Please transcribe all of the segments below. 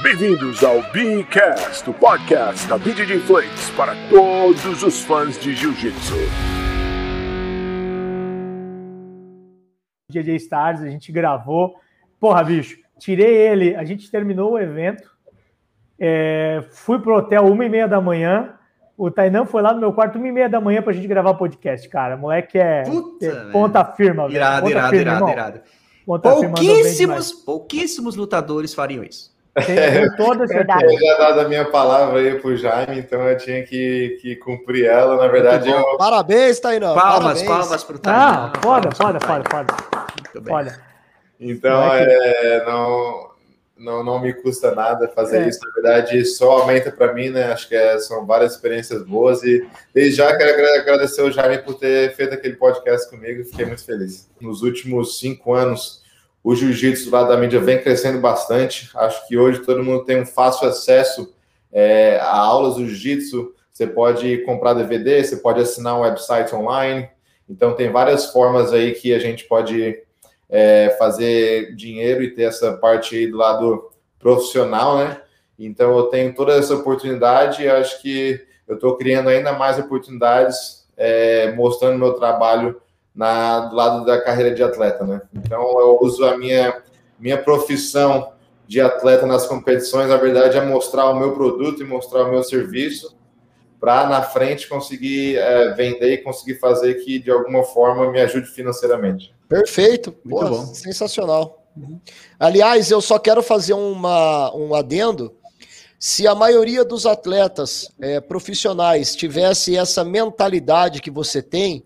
Bem-vindos ao Beancast, o podcast da BJJ Flakes para todos os fãs de Jiu-Jitsu. JJ Stars, a gente gravou. Porra, bicho, tirei ele, a gente terminou o evento, é, fui pro hotel uma e meia da manhã, o Tainan foi lá no meu quarto uma e meia da manhã pra gente gravar podcast, cara. Moleque é, Puta, é ponta firma, velho. Irado, Ponta irado, firme, irado, irado. Firma, bem Pouquíssimos, pouquíssimos lutadores fariam isso. Tenho toda Eu certeza. já dado a minha palavra aí pro Jaime, então eu tinha que, que cumprir ela. Na verdade, eu, Parabéns, Tainã. Palmas, Parabéns. palmas pro Ah, Tainan. foda, foda, foda, foda. Muito bem. Então Não é que- é, não, não, não me custa nada fazer É. isso. Na verdade, só aumenta para mim, né? Acho que é- são várias experiências boas e desde já quero agra- agradecer o Jaime por ter feito aquele podcast comigo. Fiquei muito feliz. Nos últimos cinco anos, o jiu-jitsu lá da mídia vem crescendo bastante. Acho que hoje todo mundo tem um fácil acesso é, a aulas do jiu-jitsu. Você pode comprar DVD, você pode assinar um website online. Então, tem várias formas aí que a gente pode é, fazer dinheiro e ter essa parte aí do lado profissional, né? Então, eu tenho toda essa oportunidade e acho que eu estou criando ainda mais oportunidades, é, mostrando meu trabalho na, do lado da carreira de atleta, né? Então, eu uso a minha, minha profissão de atleta nas competições, na verdade, é mostrar o meu produto e mostrar o meu serviço para na frente conseguir é, vender e conseguir fazer que de alguma forma me ajude financeiramente. Perfeito. Muito Pô, bom. Sensacional. Aliás, eu só quero fazer uma, um adendo. Se a maioria dos atletas é, profissionais tivesse essa mentalidade que você tem,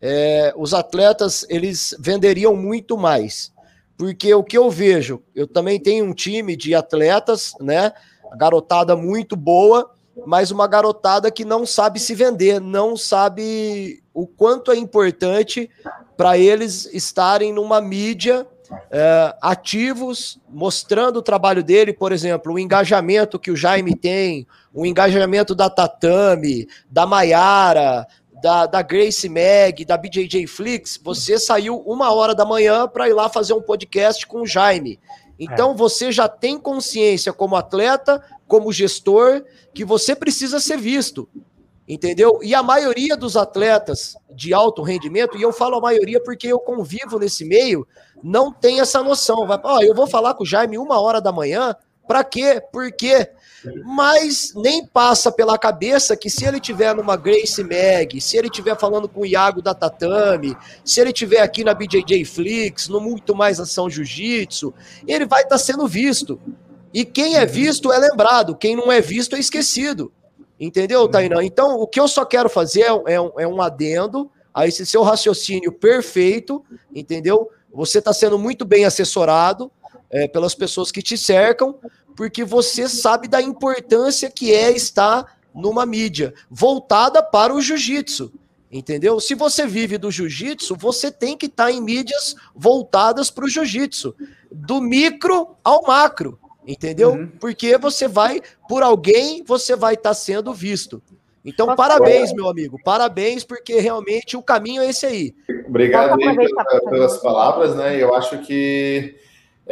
é, os atletas eles venderiam muito mais. Porque o que eu vejo, eu também tenho um time de atletas, né? Garotada muito boa, mas uma garotada que não sabe se vender, não sabe o quanto é importante para eles estarem numa mídia é, ativos, mostrando o trabalho dele, por exemplo, o engajamento que o Jaime tem, o engajamento da Tatame, da Maiara, da, da Grace Mag, da BJJ Flix, você saiu uma hora da manhã para ir lá fazer um podcast com o Jaime. Então você já tem consciência como atleta, como gestor, que você precisa ser visto. Entendeu? E a maioria dos atletas de alto rendimento, e eu falo a maioria porque eu convivo nesse meio, não tem essa noção. Vai, ó, eu vou falar com o Jaime uma hora da manhã, para quê? Por quê? Mas nem passa pela cabeça que se ele tiver numa Grace Mag, se ele tiver falando com o Iago da Tatame, se ele tiver aqui na BJJ Flix, no Muito Mais Ação Jiu-Jitsu, ele vai estar sendo visto. E quem é visto é lembrado, quem não é visto é esquecido. Entendeu, Tainan? Então, o que eu só quero fazer é um, é um adendo a esse seu raciocínio perfeito, entendeu? Você está sendo muito bem assessorado é, pelas pessoas que te cercam, porque você sabe da importância que é estar numa mídia voltada para o jiu-jitsu. Entendeu? Se você vive do jiu-jitsu, você tem que estar em mídias voltadas para o jiu-jitsu, do micro ao macro, entendeu? Uhum. Porque você vai, por alguém, você vai estar sendo visto. Então, Posso parabéns, meu amigo, parabéns, porque realmente o caminho é esse aí. Obrigado aí pelas palavras, né? Eu acho que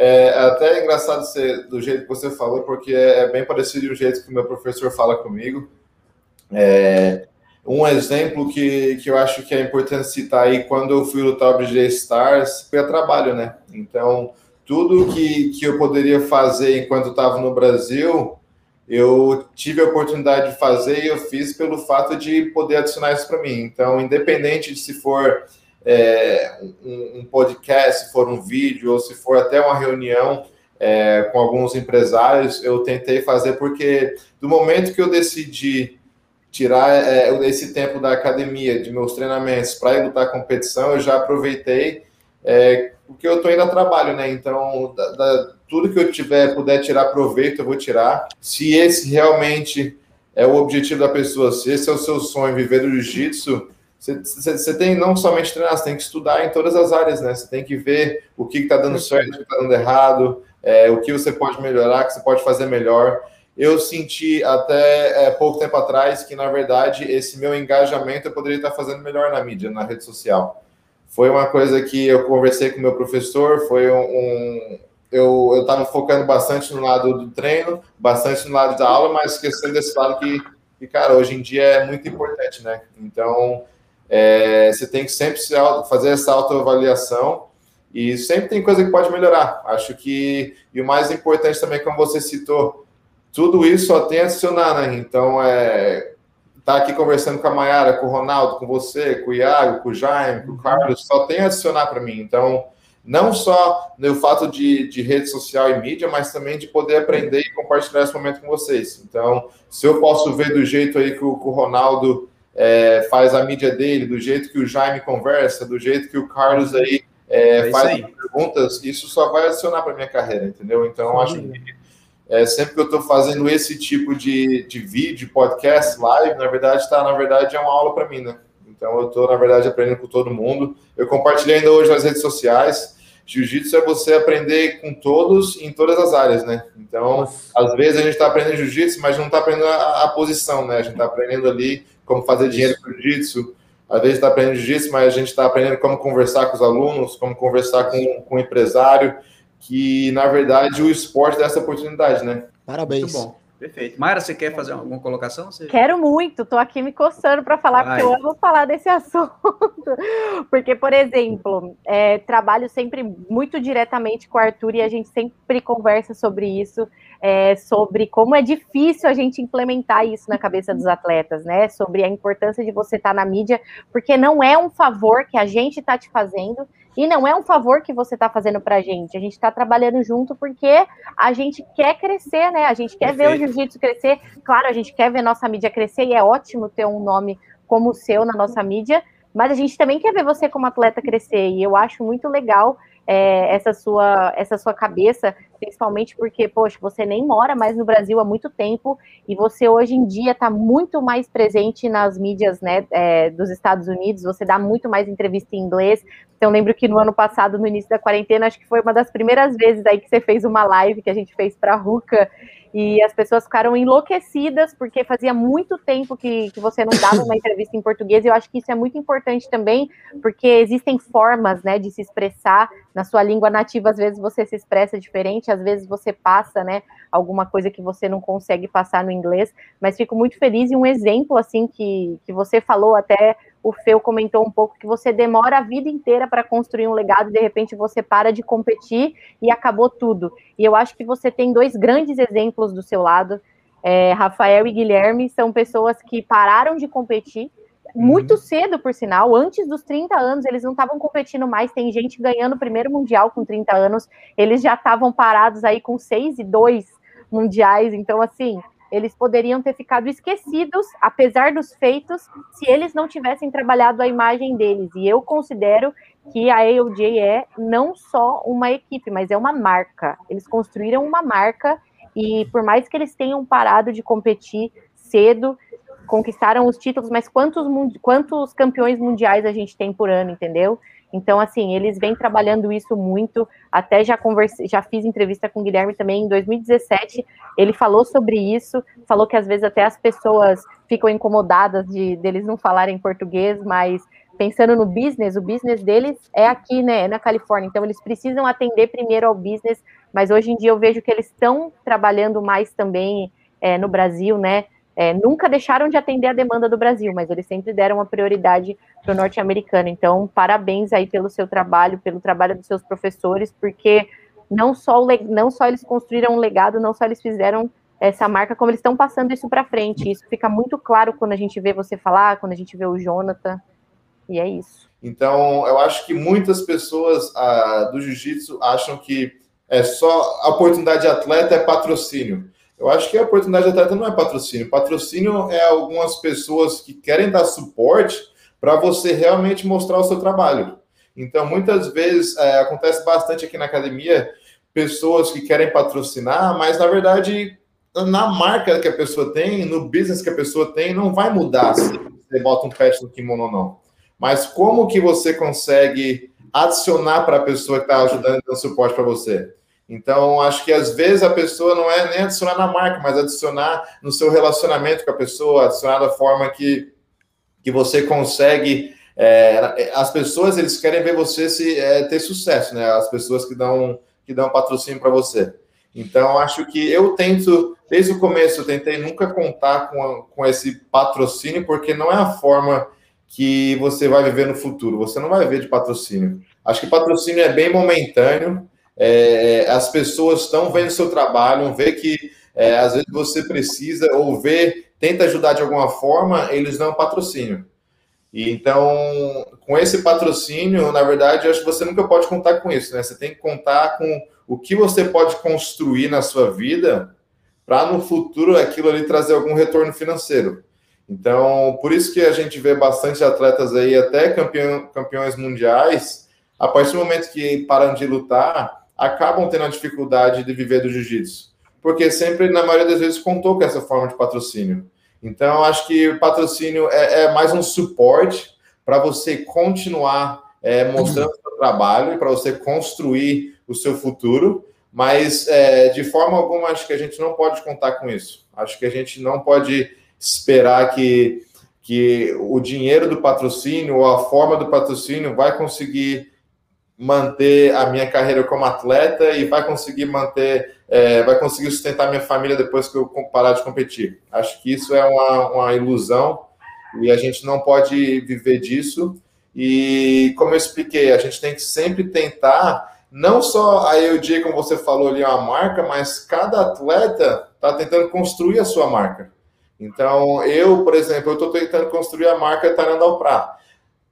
é até engraçado ser do jeito que você falou, porque é bem parecido do jeito que o meu professor fala comigo. É, um exemplo que, que eu acho que é importante citar aí, quando eu fui lutar o BJ Stars, foi a trabalho, né? Então, tudo que, que eu poderia fazer enquanto estava no Brasil, eu tive a oportunidade de fazer e eu fiz pelo fato de poder adicionar isso para mim. Então, independente de se for é, um, um podcast, se for um vídeo ou se for até uma reunião é, com alguns empresários, eu tentei fazer porque do momento que eu decidi tirar é, esse tempo da academia, de meus treinamentos para ir lutar competição, eu já aproveitei é, porque eu estou indo a trabalho, né? Então, da, da, tudo que eu tiver, puder tirar proveito, eu vou tirar. Se esse realmente é o objetivo da pessoa, se esse é o seu sonho, viver do jiu-jitsu, você tem não somente treinar, você tem que estudar em todas as áreas, né? Você tem que ver o que está dando certo, o que está dando errado, é, o que você pode melhorar, o que você pode fazer melhor. Eu senti até é, pouco tempo atrás que, na verdade, esse meu engajamento eu poderia estar fazendo melhor na mídia, na rede social. Foi uma coisa que eu conversei com meu professor, foi um, eu eu estava focando bastante no lado do treino, bastante no lado da aula, mas esquecendo desse lado que, que cara, hoje em dia é muito importante, né? Então, é, você tem que sempre fazer essa autoavaliação e sempre tem coisa que pode melhorar. Acho que, e o mais importante também, como você citou, tudo isso só tem a adicionar, né? Então, é, tá aqui conversando com a Mayara, com o Ronaldo, com você, com o Iago, com o Jaime, com o Carlos, só tem a adicionar para mim. Então, não só no fato de, de rede social e mídia, mas também de poder aprender e compartilhar esse momento com vocês. Então, se eu posso ver do jeito aí que o, que o Ronaldo é, faz a mídia dele, do jeito que o Jaime conversa, do jeito que o Carlos aí, é, é faz aí. perguntas, isso só vai adicionar para minha carreira, entendeu? Então, Sim. acho que é, sempre que eu estou fazendo esse tipo de, de vídeo, podcast, live, na verdade, está, na verdade, é uma aula para mim, né? Então, eu estou, na verdade, aprendendo com todo mundo. Eu compartilhei ainda hoje nas redes sociais. Jiu-jitsu é você aprender com todos em todas as áreas, né? Então, Nossa. às vezes a gente está aprendendo jiu-jitsu, mas não está aprendendo a, a, posição, né? A gente está aprendendo ali como fazer dinheiro com jiu-jitsu. Às vezes está aprendendo jiu-jitsu, mas a gente está aprendendo como conversar com os alunos, como conversar com, com o empresário, que na verdade o esporte dá essa oportunidade, né? Parabéns. Muito bom. Perfeito. Mayra, você quer fazer alguma colocação? Você... Quero muito, estou aqui me coçando para falar, Vai. porque eu amo falar desse assunto. porque, por exemplo, é, trabalho sempre muito diretamente com o Arthur e a gente sempre conversa sobre isso, é, sobre como é difícil a gente implementar isso na cabeça dos atletas, né? Sobre a importância de você estar tá na mídia, porque não é um favor que a gente está te fazendo, e não é um favor que você está fazendo para a gente. A gente está trabalhando junto porque a gente quer crescer, né? A gente quer Perfeito. ver o jiu-jitsu crescer. Claro, a gente quer ver nossa mídia crescer e é ótimo ter um nome como o seu na nossa mídia, mas a gente também quer ver você como atleta crescer. E eu acho muito legal é, essa, sua, essa sua cabeça, principalmente porque, poxa, você nem mora mais no Brasil há muito tempo e você hoje em dia está muito mais presente nas mídias né, é, dos Estados Unidos, você dá muito mais entrevista em inglês. Então, lembro que no ano passado, no início da quarentena, acho que foi uma das primeiras vezes aí que você fez uma live que a gente fez para a Ruca e as pessoas ficaram enlouquecidas porque fazia muito tempo que, que você não dava uma entrevista em português. E eu acho que isso é muito importante também, porque existem formas né, de se expressar na sua língua nativa. Às vezes você se expressa diferente, às vezes você passa né, alguma coisa que você não consegue passar no inglês. Mas fico muito feliz e um exemplo assim que, que você falou até o Feu comentou um pouco que você demora a vida inteira para construir um legado de repente você para de competir e acabou tudo. E eu acho que você tem dois grandes exemplos do seu lado. É, Rafael e Guilherme são pessoas que pararam de competir muito uhum. cedo, por sinal, antes dos 30 anos, eles não estavam competindo mais. Tem gente ganhando o primeiro mundial com 30 anos, eles já estavam parados aí com 6 e 2 mundiais. Então, assim, eles poderiam ter ficado esquecidos, apesar dos feitos, se eles não tivessem trabalhado a imagem deles. E eu considero que a AOJ é não só uma equipe, mas é uma marca. Eles construíram uma marca e por mais que eles tenham parado de competir cedo, conquistaram os títulos, mas quantos, quantos campeões mundiais a gente tem por ano, entendeu? Então, assim, eles vêm trabalhando isso muito. Até já conversei, já fiz entrevista com o Guilherme também em 2017. Ele falou sobre isso, falou que às vezes até as pessoas ficam incomodadas de deles não falarem português, mas pensando no business, o business deles é aqui, né, na Califórnia. Então, eles precisam atender primeiro ao business, mas hoje em dia eu vejo que eles estão trabalhando mais também é, no Brasil, né? É, nunca deixaram de atender a demanda do Brasil, mas eles sempre deram a prioridade para o norte-americano. Então, parabéns aí pelo seu trabalho, pelo trabalho dos seus professores, porque não só, não só eles construíram um legado, não só eles fizeram essa marca, como eles estão passando isso para frente. Isso fica muito claro quando a gente vê você falar, quando a gente vê o Jonathan, e é isso. Então, eu acho que muitas pessoas ah, do jiu-jitsu acham que é só a oportunidade de atleta é patrocínio. Eu acho que a oportunidade de atleta não é patrocínio. Patrocínio é algumas pessoas que querem dar suporte para você realmente mostrar o seu trabalho. Então, muitas vezes, é, acontece bastante aqui na academia, pessoas que querem patrocinar, mas na verdade, na marca que a pessoa tem, no business que a pessoa tem, não vai mudar se você bota um patch no kimono ou não. Mas como que você consegue adicionar para a pessoa que está ajudando dando suporte para você? Então, acho que às vezes a pessoa não é nem adicionar na marca, mas adicionar no seu relacionamento com a pessoa, adicionar da forma que, que você consegue. É, as pessoas eles querem ver você se é, ter sucesso, né? As pessoas que dão que dão patrocínio para você. Então, acho que eu tento, desde o começo, eu tentei nunca contar com, com esse patrocínio, porque não é a forma que você vai viver no futuro. Você não vai viver de patrocínio. Acho que patrocínio é bem momentâneo. É, as pessoas estão vendo seu trabalho, vê que é, às vezes você precisa ou vê, tenta ajudar de alguma forma, eles dão patrocínio. E então, com esse patrocínio, na verdade, acho que você nunca pode contar com isso, né? Você tem que contar com o que você pode construir na sua vida para no futuro aquilo ali trazer algum retorno financeiro. Então, por isso que a gente vê bastante atletas aí, até campeão, campeões mundiais, a partir do momento que param de lutar, acabam tendo a dificuldade de viver do jiu-jitsu. Porque sempre, na maioria das vezes, contou com essa forma de patrocínio. Então, acho que o patrocínio é, é mais um suporte para você continuar é, mostrando o seu trabalho, para você construir o seu futuro, mas é, de forma alguma acho que a gente não pode contar com isso. Acho que a gente não pode esperar que, que o dinheiro do patrocínio ou a forma do patrocínio vai conseguir manter a minha carreira como atleta e vai conseguir manter, é, vai conseguir sustentar minha família depois que eu parar de competir. Acho que isso é uma, uma ilusão e a gente não pode viver disso. E como eu expliquei, a gente tem que sempre tentar não só a EUD, como você falou ali, uma marca, mas cada atleta está tentando construir a sua marca. Então, eu, por exemplo, eu estou tentando construir a marca Tarandal Prá.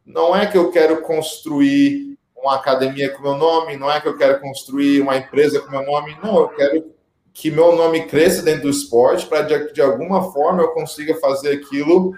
Não é que eu quero construir uma academia com meu nome, não é que eu quero construir uma empresa com meu nome, não, eu quero que meu nome cresça dentro do esporte para de, de alguma forma eu consiga fazer aquilo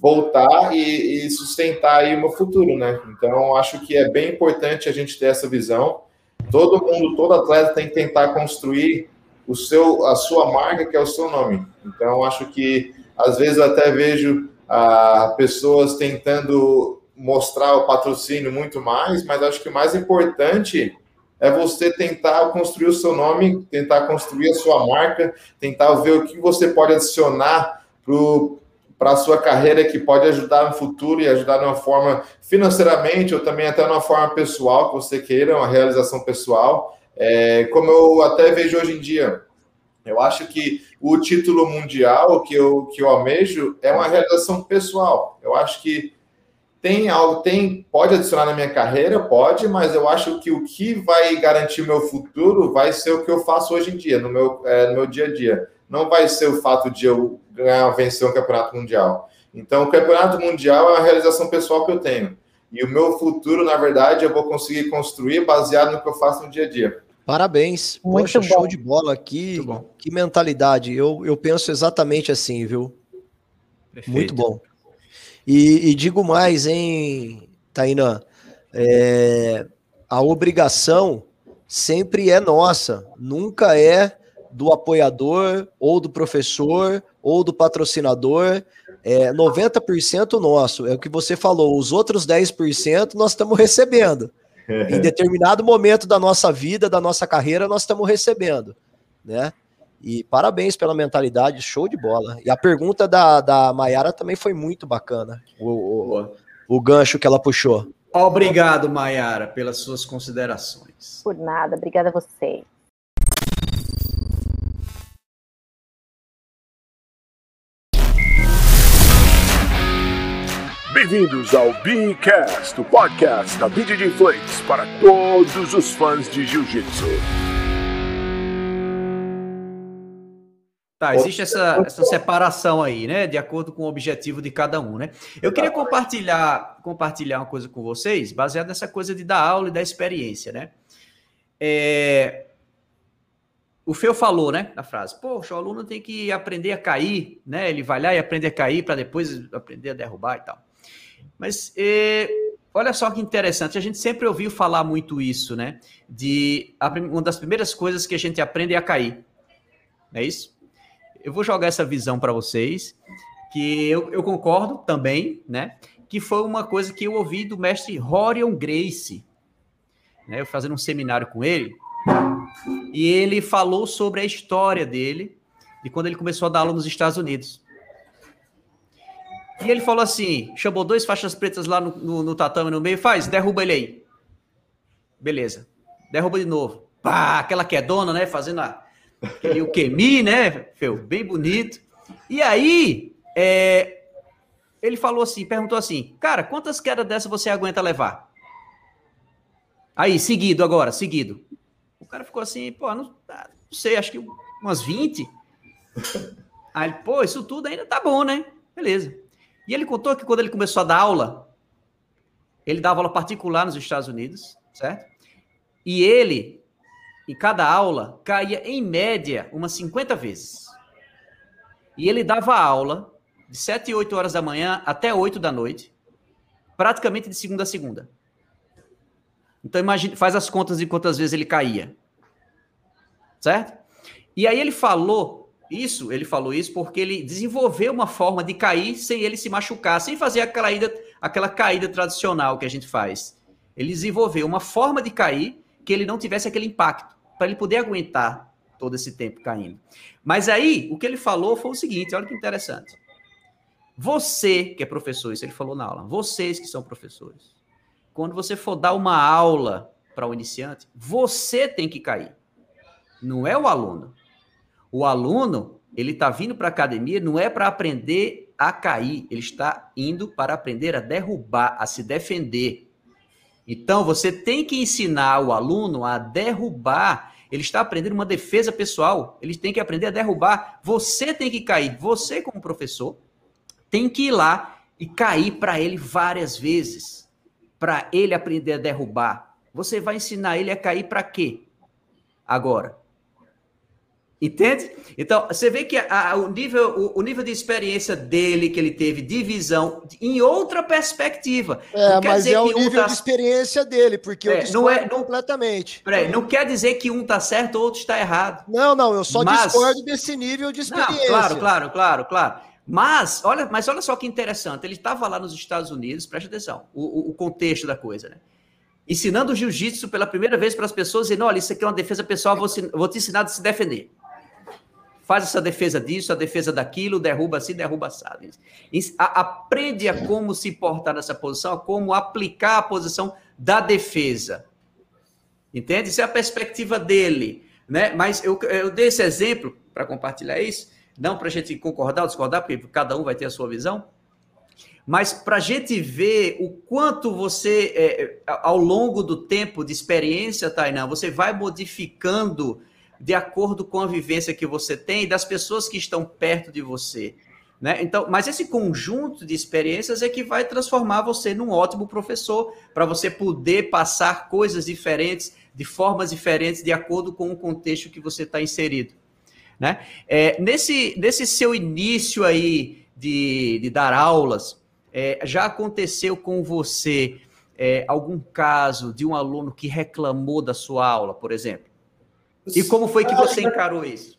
voltar e, e, sustentar aí o meu futuro, né? Então, acho que é bem importante a gente ter essa visão. Todo mundo, todo atleta tem que tentar construir o seu, a sua marca, que é o seu nome. Então, acho que às vezes até vejo ah, pessoas tentando mostrar o patrocínio muito mais, mas acho que o mais importante é você tentar construir o seu nome, tentar construir a sua marca, tentar ver o que você pode adicionar para a sua carreira que pode ajudar no futuro e ajudar de uma forma financeiramente ou também até de uma forma pessoal que você queira, uma realização pessoal. É, como eu até vejo hoje em dia, eu acho que o título mundial que eu, que eu almejo é uma realização pessoal. Eu acho que tem algo, tem, pode adicionar na minha carreira, pode, mas eu acho que o que vai garantir o meu futuro vai ser o que eu faço hoje em dia, no meu, é, no meu dia a dia. Não vai ser o fato de eu ganhar, vencer um campeonato mundial. Então, o campeonato mundial é uma realização pessoal que eu tenho. E o meu futuro, na verdade, eu vou conseguir construir baseado no que eu faço no dia a dia. Parabéns. Muito Poxa, bom. show de bola aqui. Que mentalidade. Eu, eu penso exatamente assim, viu? Perfeito. Muito bom. E, e, digo mais, hein, Tainã? É, a obrigação sempre é nossa, nunca é do apoiador, ou do professor, ou do patrocinador. É 90% nosso, é o que você falou. Os outros 10% nós estamos recebendo. em determinado momento da nossa vida, da nossa carreira, nós estamos recebendo, né? E parabéns pela mentalidade, show de bola. E a pergunta da, da Mayara também foi muito bacana, o, o, o gancho que ela puxou. Obrigado, Mayara, pelas suas considerações. Por nada, obrigada a você. Bem-vindos ao Beacast, o podcast da BJJ Flakes para todos os fãs de Jiu-Jitsu. Tá, existe essa, essa separação aí, né? De acordo com o objetivo de cada um, né? Eu queria compartilhar, compartilhar uma coisa com vocês, baseado nessa coisa de dar aula e da experiência, né? É, o Feu falou, né, na frase, poxa, o aluno tem que aprender a cair, né? Ele vai lá e aprende a cair para depois aprender a derrubar e tal. Mas é, olha só que interessante, a gente sempre ouviu falar muito isso, né? De uma das primeiras coisas que a gente aprende é a cair. Não é isso? Eu vou jogar essa visão para vocês, que eu, eu, concordo também, né? Que foi uma coisa que eu ouvi do mestre Rorion Grace, né? Eu fazendo um seminário com ele, e ele falou sobre a história dele, de quando ele começou a dar aula nos Estados Unidos. E ele falou assim: chamou dois faixas pretas lá no, no, no tatame no meio, faz, derruba ele aí. Beleza. Derruba de novo. pá, aquela quedona, né? Fazendo a, aquele Ukemi, né? Feu, bem bonito. E aí, é, ele falou assim, perguntou assim, cara, quantas quedas dessa você aguenta levar? Aí, seguido agora, seguido. O cara ficou assim, pô, não, ah, não sei, acho que umas 20. Aí, pô, isso tudo ainda tá bom, né? Beleza. E ele contou que quando ele começou a dar aula, ele dava aula particular nos Estados Unidos, certo? E ele, em cada aula, caía em média umas 50 vezes. E ele dava aula de 7 e 8 horas da manhã até 8 da noite, praticamente de segunda a segunda. Então imagine, faz as contas de quantas vezes ele caía. Certo? E aí ele falou isso, ele falou isso porque ele desenvolveu uma forma de cair sem ele se machucar, sem fazer aquela caída, aquela caída tradicional que a gente faz. Ele desenvolveu uma forma de cair que ele não tivesse aquele impacto, para ele poder aguentar todo esse tempo caindo. Mas aí, o que ele falou foi o seguinte, olha que interessante. Você que é professor, isso ele falou na aula, vocês que são professores, quando você for dar uma aula para o um iniciante, você tem que cair. Não é o aluno. O aluno, ele está vindo para a academia não é para aprender a cair, ele está indo para aprender a derrubar, a se defender. Então, você tem que ensinar o aluno a derrubar. Ele está aprendendo uma defesa pessoal. Ele tem que aprender a derrubar. Você tem que cair. Você, como professor, tem que ir lá e cair para ele várias vezes para ele aprender a derrubar. Você vai ensinar ele a cair para quê? Agora. Entende? Então, você vê que a, a, o, nível, o, o, nível de experiência dele, que ele teve de visão, em outra perspectiva. É, mas é o nível tá... de experiência dele, porque é, eu não é não, completamente. Peraí, não quer dizer que um está certo ou outro está errado. Não, não, eu só mas... discordo desse nível de experiência. Não, claro, claro, claro, claro. Mas olha, mas olha só que interessante, ele estava lá nos Estados Unidos, preste atenção, o, o contexto da coisa, né? Ensinando jiu-jitsu pela primeira vez para as pessoas, dizendo: olha, isso aqui é uma defesa pessoal, vou, vou te ensinar a se defender. Faz essa defesa disso, a defesa daquilo, derruba assim, derruba assado. Aprende a como se portar nessa posição, a como aplicar a posição da defesa. Entende? Isso é a perspectiva dele. Né? Mas eu, eu dei esse exemplo para compartilhar isso não para a gente concordar ou discordar, porque cada um vai ter a sua visão, mas para a gente ver o quanto você, é, ao longo do tempo de experiência, Tainan, você vai modificando de acordo com a vivência que você tem e das pessoas que estão perto de você. Né? Então, mas esse conjunto de experiências é que vai transformar você num ótimo professor, para você poder passar coisas diferentes, de formas diferentes, de acordo com o contexto que você está inserido. Né? É, nesse, nesse seu início aí de, de dar aulas, é, já aconteceu com você é, algum caso de um aluno que reclamou da sua aula, por exemplo? E como foi que você encarou isso?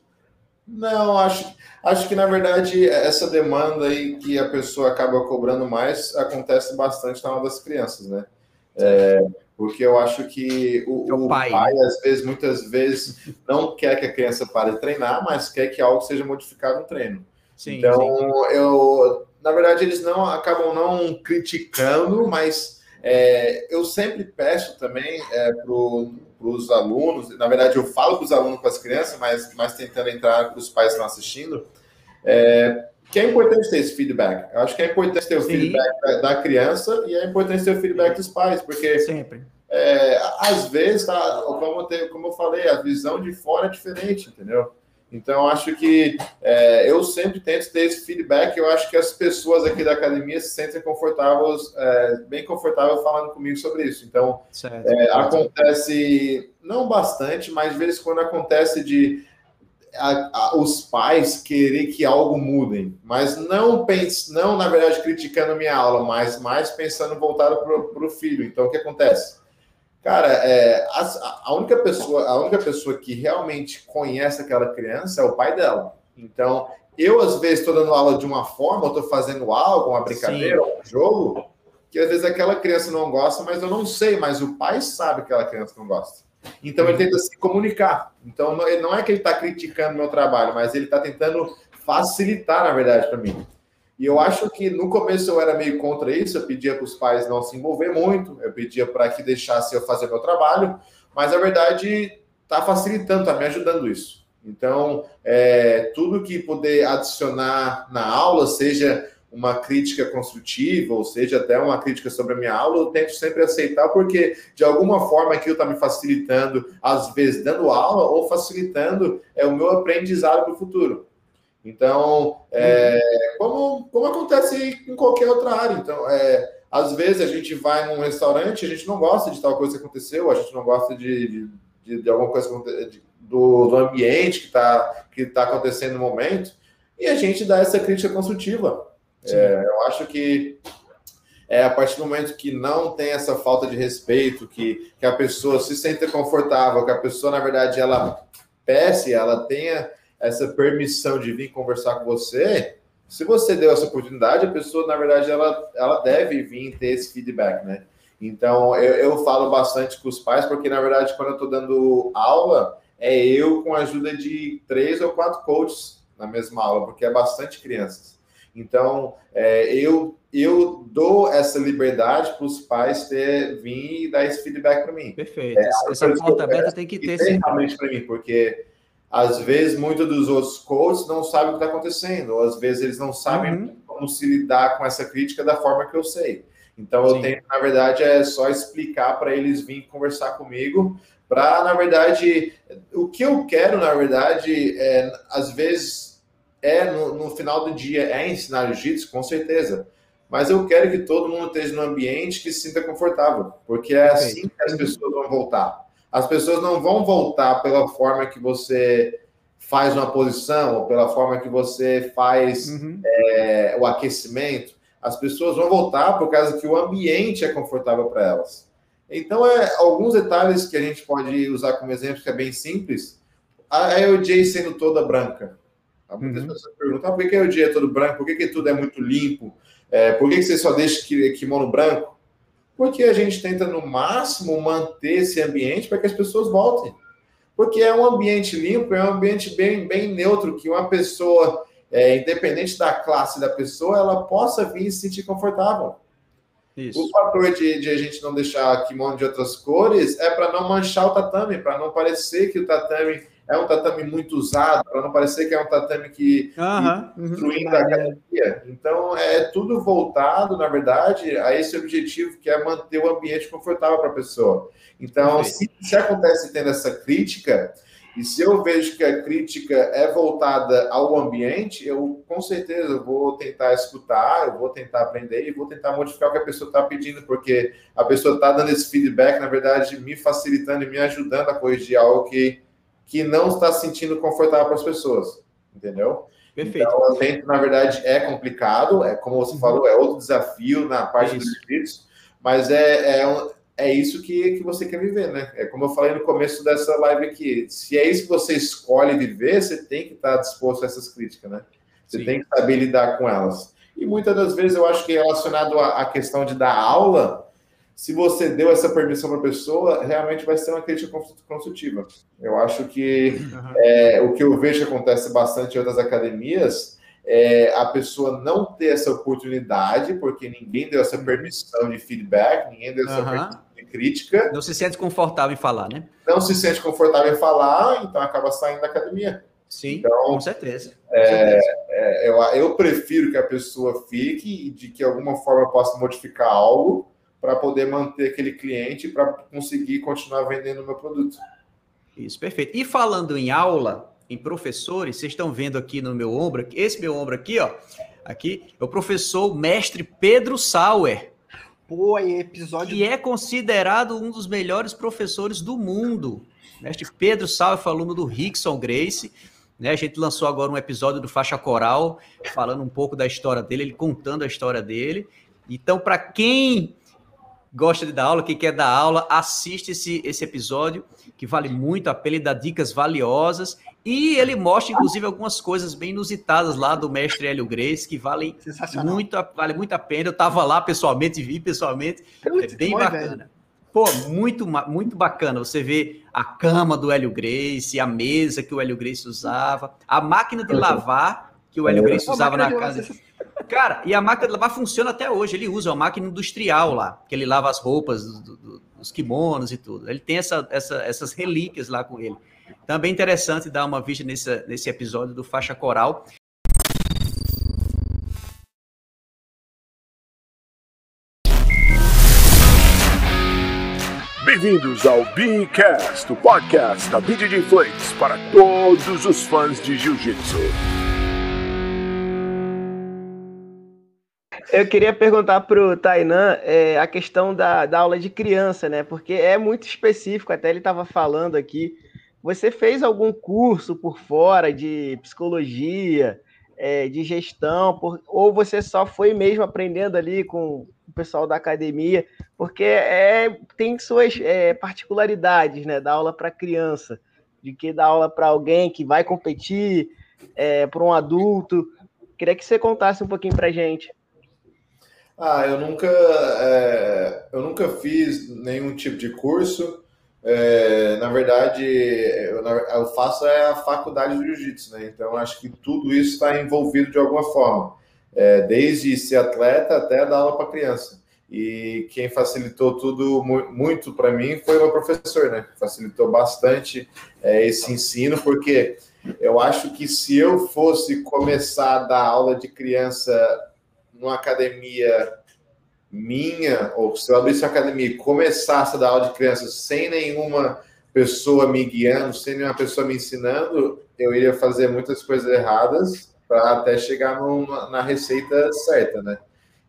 Não, acho, acho que na verdade essa demanda aí que a pessoa acaba cobrando mais acontece bastante na aula das crianças, né? É, porque eu acho que o, é o, pai. pai. às vezes, muitas vezes, não quer que a criança pare de treinar, mas quer que algo seja modificado no treino. Sim, então, sim. eu, na verdade, eles não acabam não criticando, mas é, eu sempre peço também é, para os alunos, na verdade, eu falo para os alunos, para as crianças, mas, mas tentando entrar para os pais que estão assistindo, é, que é importante ter esse feedback. Eu acho que é importante ter o Sim. feedback da, criança e é importante ter o feedback dos pais, porque sempre. É, às vezes, tá, como, eu como eu falei, a visão de fora é diferente, entendeu? Então, acho que é, eu sempre tento ter esse feedback. Eu acho que as pessoas aqui da academia se sentem confortáveis, é, bem confortáveis falando comigo sobre isso. Então, é, acontece, não bastante, mas de vez em quando acontece de a, a, os pais querer que algo mudem, mas não pense, não na verdade criticando minha aula, mas mais pensando voltado para o filho. Então o que acontece? Cara, é, a, a, única pessoa, a única pessoa que realmente conhece aquela criança é o pai dela. Então eu às vezes estou dando aula de uma forma, estou fazendo algo, uma brincadeira, Sim. um jogo, que às vezes aquela criança não gosta, mas eu não sei, mas o pai sabe que aquela criança não gosta. Então ele tenta se comunicar. Então não é que ele está criticando meu trabalho, mas ele está tentando facilitar, na verdade, para mim. E eu acho que no começo eu era meio contra isso, eu pedia para os pais não se envolver muito, eu pedia para que deixasse eu fazer meu trabalho, mas na verdade tá facilitando, tá me ajudando isso. Então, é, tudo que puder adicionar na aula, seja uma crítica construtiva, ou seja, até uma crítica sobre a minha aula, eu tento sempre aceitar, porque de alguma forma aquilo está me facilitando, às vezes dando aula, ou facilitando é, o meu aprendizado para o futuro. Então, é, como, como acontece em qualquer outra área. Então, é, às vezes a gente vai num restaurante, a gente não gosta de tal coisa que aconteceu, a gente não gosta de, de, de alguma coisa de, do, do ambiente que está que tá acontecendo no momento, e a gente dá essa crítica construtiva. É, eu acho que é a partir do momento que não tem essa falta de respeito, que, que a pessoa se sente confortável, que a pessoa, na verdade, ela peça, ela tenha essa permissão de vir conversar com você, se você deu essa oportunidade, a pessoa, na verdade, ela, ela deve vir ter esse feedback, né? Então, eu, eu falo bastante com os pais, porque, na verdade, quando eu estou dando aula, é eu com a ajuda de três ou quatro coaches na mesma aula, porque é bastante crianças. Então, é, eu, eu dou essa liberdade para os pais ter, vir e dar esse feedback para mim. Perfeito. É, essa porta aberta tem que ter, sim. Realmente para mim, porque às vezes muitos dos outros coaches não sabem o que está acontecendo, ou às vezes eles não sabem uhum. como se lidar com essa crítica da forma que eu sei. Então, eu tenho, na verdade, é só explicar para eles virem conversar comigo, para, na verdade, o que eu quero, na verdade, é, às vezes é no, no, final do dia é ensinar jiu-jitsu, com certeza. Mas eu quero que todo mundo esteja num ambiente que se sinta confortável, porque é assim que as pessoas vão voltar. As pessoas não vão voltar pela forma que você faz uma posição, ou pela forma que você faz uhum. é, o aquecimento. As pessoas vão voltar por causa que o ambiente é confortável para elas. Então, é alguns detalhes que a gente pode usar como exemplo, que é bem simples. A EOJ sendo toda branca. Muitas uhum. pessoas perguntam ah, por que, o dia é todo branco, por que, que tudo é muito limpo, é, por que, que você só deixa kimono branco? Porque a gente tenta, no máximo, manter esse ambiente para que as pessoas voltem. Porque é um ambiente limpo, é um ambiente bem, bem neutro, que uma pessoa, é, independente da classe da pessoa, ela possa vir e se sentir confortável. Isso. O fator de, de, a gente não deixar kimono de outras cores é para não manchar o tatame, para não parecer que o tatame é um tatame muito usado, para não parecer que é um tatame que uhum, destruindo uhum, a academia. Então, é tudo voltado, na verdade, a esse objetivo que é manter o ambiente confortável para a pessoa. Então, se, se, acontece tendo essa crítica, e se eu vejo que a crítica é voltada ao ambiente, eu com certeza vou tentar escutar, eu vou tentar aprender e vou tentar modificar o que a pessoa está pedindo, porque a pessoa está dando esse feedback, na verdade, me facilitando e me ajudando a corrigir algo que que não está se sentindo confortável para as pessoas, entendeu? Perfeito. Então, dentro, na verdade, é complicado, é como você uhum. falou, é outro desafio na parte dos inscritos, mas é, é, é isso que, que você quer viver, né? É como eu falei no começo dessa live aqui, se é isso que você escolhe viver, você tem que estar disposto a essas críticas, né? Você Sim. tem que saber lidar com elas. E muitas das vezes eu acho que relacionado à, à questão de dar aula, se você deu essa permissão para a pessoa, realmente vai ser uma crítica construtiva. Eu acho que é, o que eu vejo que acontece bastante em outras academias é a pessoa não ter essa oportunidade, porque ninguém deu essa permissão de feedback, ninguém deu essa uhum. permissão de crítica. Não se sente confortável em falar, né? Não se sente confortável em falar, então acaba saindo da academia. Sim, então, com certeza. Com é, certeza. É, eu, eu prefiro que a pessoa fique e de que alguma forma possa modificar algo para poder manter aquele cliente para conseguir continuar vendendo o meu produto. Isso, perfeito. E falando em aula, em professores, vocês estão vendo aqui no meu ombro, esse meu ombro aqui, ó, aqui é o professor mestre Pedro Sauer. Pô, episódio. Que é considerado um dos melhores professores do mundo. Mestre Pedro Sauer, aluno do Rickson Grace. Né, a gente lançou agora um episódio do Faixa Coral, falando um pouco da história dele, ele contando a história dele. Então, para quem gosta de dar aula, quem quer dar aula, assiste esse, esse episódio, que vale muito a pena, ele dá dicas valiosas. E ele mostra, inclusive, algumas coisas bem inusitadas lá do mestre Hélio Grace, que valem muito, vale muito a pena. Eu estava lá pessoalmente, vi pessoalmente. É bem bacana. Velho. Pô, muito, muito bacana. Você vê a cama do Hélio Grace, a mesa que o Hélio Grace usava, a máquina de lavar que o Hélio Grace usava na casa. Cara, e a máquina de lavar funciona até hoje. Ele usa uma máquina industrial lá, que ele lava as roupas do, do, os kimonos e tudo. Ele tem essa, essa, essas relíquias lá com ele. Também é interessante dar uma vista nesse, nesse episódio do Faixa Coral. Bem-vindos ao Beacast, o podcast da BJJ Flakes para todos os fãs de Jiu-Jitsu. Eu queria perguntar para o Tainan é, a questão da, da aula de criança, né? Porque é muito específico, até ele estava falando aqui. Você fez algum curso por fora de psicologia, é, de gestão, por, ou você só foi mesmo aprendendo ali com o pessoal da academia? Porque é, tem suas é, particularidades, né? Da aula para criança, de que dar aula para alguém que vai competir, é, para um adulto. Queria que você contasse um pouquinho para gente. Ah, eu nunca, é, eu nunca fiz nenhum tipo de curso. É, na verdade, eu, eu, faço é a faculdade de jiu-jitsu, né? Então, acho que tudo isso está envolvido de alguma forma, é, desde ser atleta até dar aula para criança. E quem facilitou tudo muito para mim foi o meu professor, né? Facilitou bastante é, esse ensino, porque eu acho que se eu fosse começar a dar aula de criança numa academia minha, ou se eu abrisse uma academia e começasse a dar aula de crianças sem nenhuma pessoa me guiando, sem nenhuma pessoa me ensinando, eu iria fazer muitas coisas erradas para até chegar no, na receita certa, né?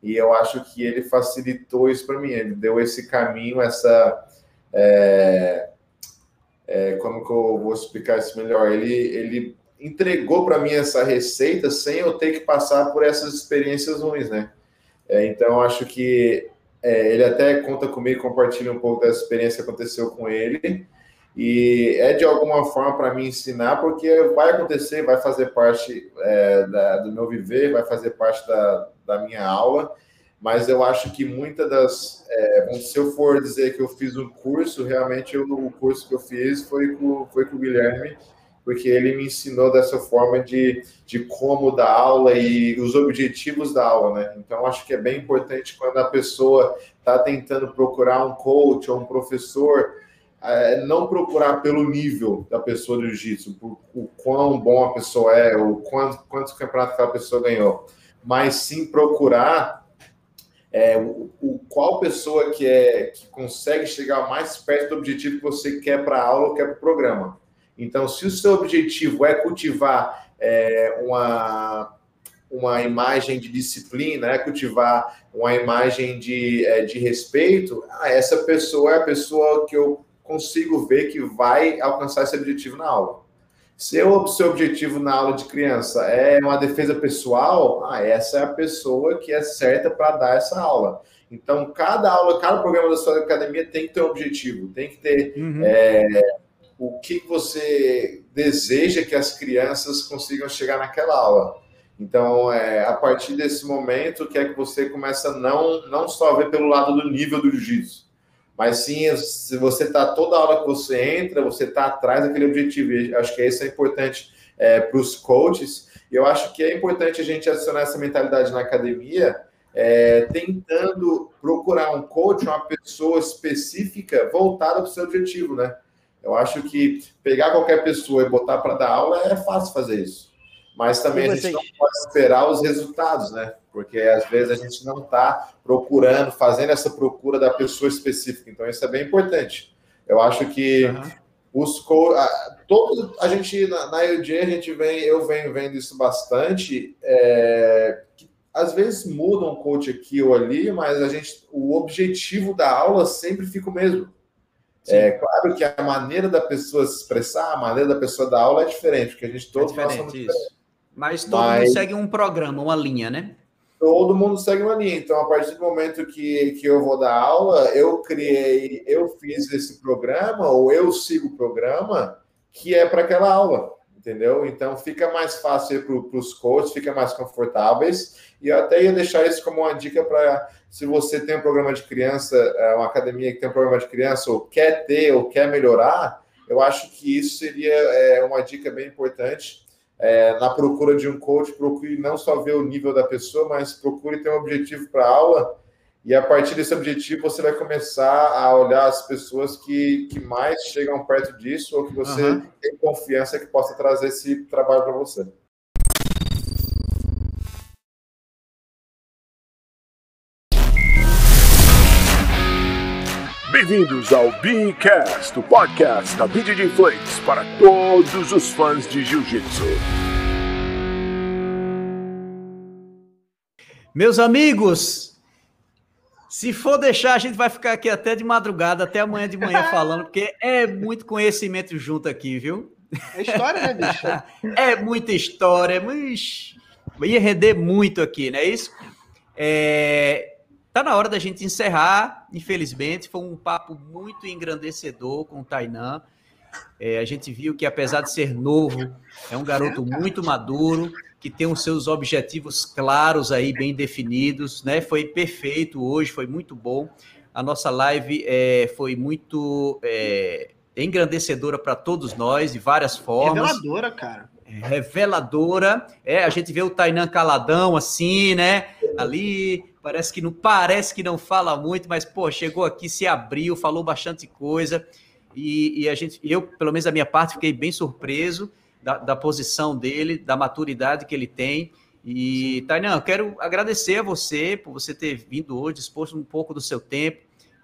E eu acho que ele facilitou isso para mim, ele deu esse caminho, essa. É, é, como que eu vou explicar isso melhor? Ele, ele entregou para mim essa receita sem eu ter que passar por essas experiências ruins, né? É, então, acho que é, ele até conta comigo, compartilha um pouco dessa experiência que aconteceu com ele. E é de alguma forma para mim ensinar, porque vai acontecer, vai fazer parte é, da, do meu viver, vai fazer parte da, da minha aula. Mas eu acho que muitas das. É, se eu for dizer que eu fiz um curso, realmente eu, o curso que eu fiz foi com, foi com o Guilherme porque ele me ensinou dessa forma de, de como dar aula e os objetivos da aula, né? Então, acho que é bem importante quando a pessoa está tentando procurar um coach ou um professor, é, não procurar pelo nível da pessoa do jiu-jitsu, o quão bom a pessoa é, ou quantos, quantos campeonatos aquela pessoa ganhou, mas sim procurar é, o, o, qual pessoa que é que consegue chegar mais perto do objetivo que você quer para a aula ou quer para o programa. Então, se o seu objetivo é cultivar é, uma, uma imagem de disciplina, é cultivar uma imagem de, é, de respeito, ah, essa pessoa é a pessoa que eu consigo ver que vai alcançar esse objetivo na aula. Se o seu objetivo na aula de criança é uma defesa pessoal, ah, essa é a pessoa que é certa para dar essa aula. Então, cada aula, cada programa da sua academia tem que ter um objetivo, tem que ter uhum. é, o que você deseja que as crianças consigam chegar naquela aula. Então, é, a partir desse momento, que é que você começa a não, não só ver pelo lado do nível do jiu-jitsu, mas sim, se você está toda aula que você entra, você está atrás daquele objetivo. E acho que isso é importante é, para os coaches. E eu acho que é importante a gente adicionar essa mentalidade na academia, é, tentando procurar um coach, uma pessoa específica voltada para o seu objetivo, né? Eu acho que pegar qualquer pessoa e botar para dar aula é fácil fazer isso. Mas também a gente não pode esperar os resultados, né? Porque às vezes a gente não está procurando, fazendo essa procura da pessoa específica. Então, isso é bem importante. Eu acho que uhum. os co todos a gente na, na UG, a gente vem, eu venho vendo isso bastante. É, às vezes muda um coach aqui ou ali, mas a gente, o objetivo da aula sempre fica o mesmo é claro que a maneira da pessoa se expressar, a maneira da pessoa dar aula é diferente, porque a gente é todos é diferente, isso. Mas todo Mas... mundo segue um programa, uma linha, né? Todo mundo segue uma linha. Então, a partir do momento que, que eu vou dar aula, eu criei, eu fiz esse programa, ou eu sigo o programa que é para aquela aula entendeu? Então fica mais fácil para os coaches, fica mais confortáveis. E eu até ia deixar isso como uma dica para se você tem um programa de criança, é, uma academia que tem um programa de criança, ou quer ter, ou quer melhorar, eu acho que isso seria é, uma dica bem importante. É, na procura de um coach, procure não só ver o nível da pessoa, mas procure ter um objetivo para a aula E a partir desse objetivo, você vai começar a olhar as pessoas que, que mais chegam perto disso ou que você uhum. tem confiança que possa trazer esse trabalho para você. Bem-vindos ao Beancast, o podcast da BDG Flakes para todos os fãs de Jiu-Jitsu. Meus amigos, se for deixar, a gente vai ficar aqui até de madrugada, até amanhã de manhã falando, porque é muito conhecimento junto aqui, viu? É história, né, bicho? é muita história, mas ia render muito aqui, não é isso? É, Tá na hora da gente encerrar, infelizmente. Foi um papo muito engrandecedor com o Tainan. É, a gente viu que, apesar de ser novo, é um garoto muito maduro, que tem os seus objetivos claros aí, bem definidos, né? Foi perfeito hoje, foi muito bom. A nossa live é, foi muito é, engrandecedora para todos nós, de várias formas. Reveladora, cara. É, reveladora. É, a gente vê o Tainan caladão assim, né? Ali, Parece que não parece que não fala muito, mas pô, chegou aqui, se abriu, falou bastante coisa. E, e a gente, eu, pelo menos da minha parte, fiquei bem surpreso da, da posição dele, da maturidade que ele tem. E, Tainan, eu quero agradecer a você por você ter vindo hoje, disposto um pouco do seu tempo.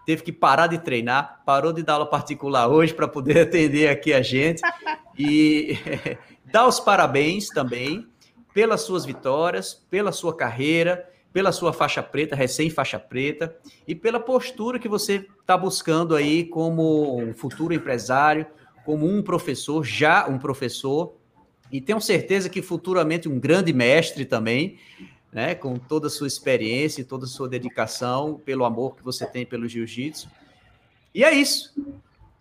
Teve que parar de treinar, parou de dar aula particular hoje para poder atender aqui a gente. E dar os parabéns também pelas suas vitórias, pela sua carreira pela sua faixa preta, recém-faixa preta, e pela postura que você está buscando aí como um futuro empresário, como um professor, já um professor, e tenho certeza que futuramente um grande mestre também, né, com toda a sua experiência e toda a sua dedicação, pelo amor que você tem pelo jiu-jitsu. E é isso.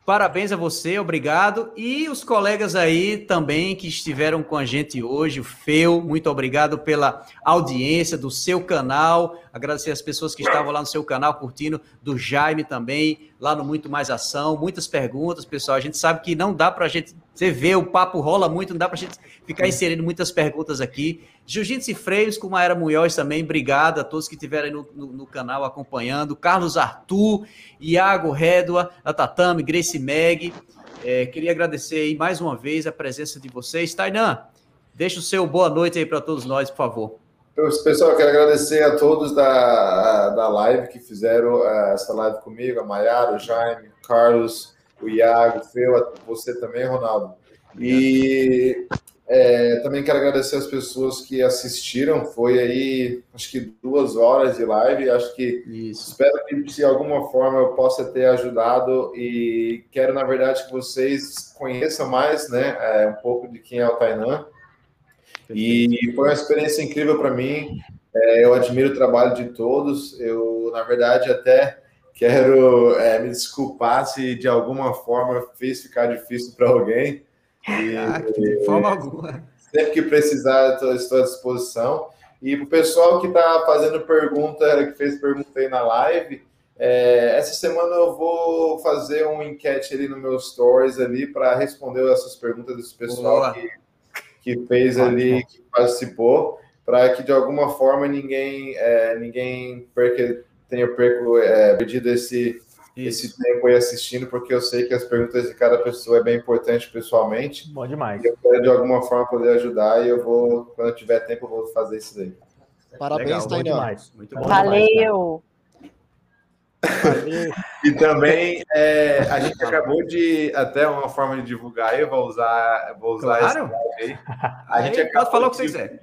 Parabéns a você, obrigado. E os colegas aí também que estiveram com a gente hoje, o Feu, muito obrigado pela audiência do seu canal. Agradecer as pessoas que estavam lá no seu canal curtindo, do Jaime também, lá no Muito Mais Ação. Muitas perguntas, pessoal. A gente sabe que não dá para a gente. Você vê, o papo rola muito, não dá para a gente ficar inserindo muitas perguntas aqui. Jiu-Jitsu e Freios com Maera Munhoz também, obrigado a todos que estiveram no, no, no, canal acompanhando. Carlos Arthur, Iago Redua, a Tatame, Grace Meg. É, queria agradecer aí mais uma vez a presença de vocês. Tainan, deixa o seu boa noite aí para todos nós, por favor. Pessoal, eu quero agradecer a todos da, da live que fizeram uh, essa live comigo, a Maiara, o Jaime, o Carlos, o Iago, o Feu, você também, Ronaldo. E é, também quero agradecer as pessoas que assistiram. Foi aí, acho que duas horas de live. Acho que Isso. espero que de alguma forma eu possa ter ajudado e quero, na verdade, que vocês conheçam mais, né, é, um pouco de quem é o Tainan. E foi uma experiência incrível para mim. É, eu admiro o trabalho de todos. Eu, na verdade, até quero é, me desculpar se de alguma forma fez ficar difícil para alguém. E, ah, de forma alguma. Sempre que precisar, estou à disposição. E para o pessoal que está fazendo pergunta, que fez pergunta aí na live, é, essa semana eu vou fazer um enquete ali no meu stories ali para responder essas perguntas desse pessoal que, que fez ali, que participou, para que de alguma forma ninguém, é, ninguém perca, tenha perco, é, perdido esse, esse tempo aí assistindo, porque eu sei que as perguntas de cada pessoa é bem importante pessoalmente. Bom demais. E eu quero de alguma forma poder ajudar e eu vou, quando eu tiver tempo, eu vou fazer isso daí. Parabéns, Tainá. Muito bom. Valeu. e também é, a gente acabou de até uma forma de divulgar eu vou usar vou usar claro. esse aí. A gente pode falar o que você quiser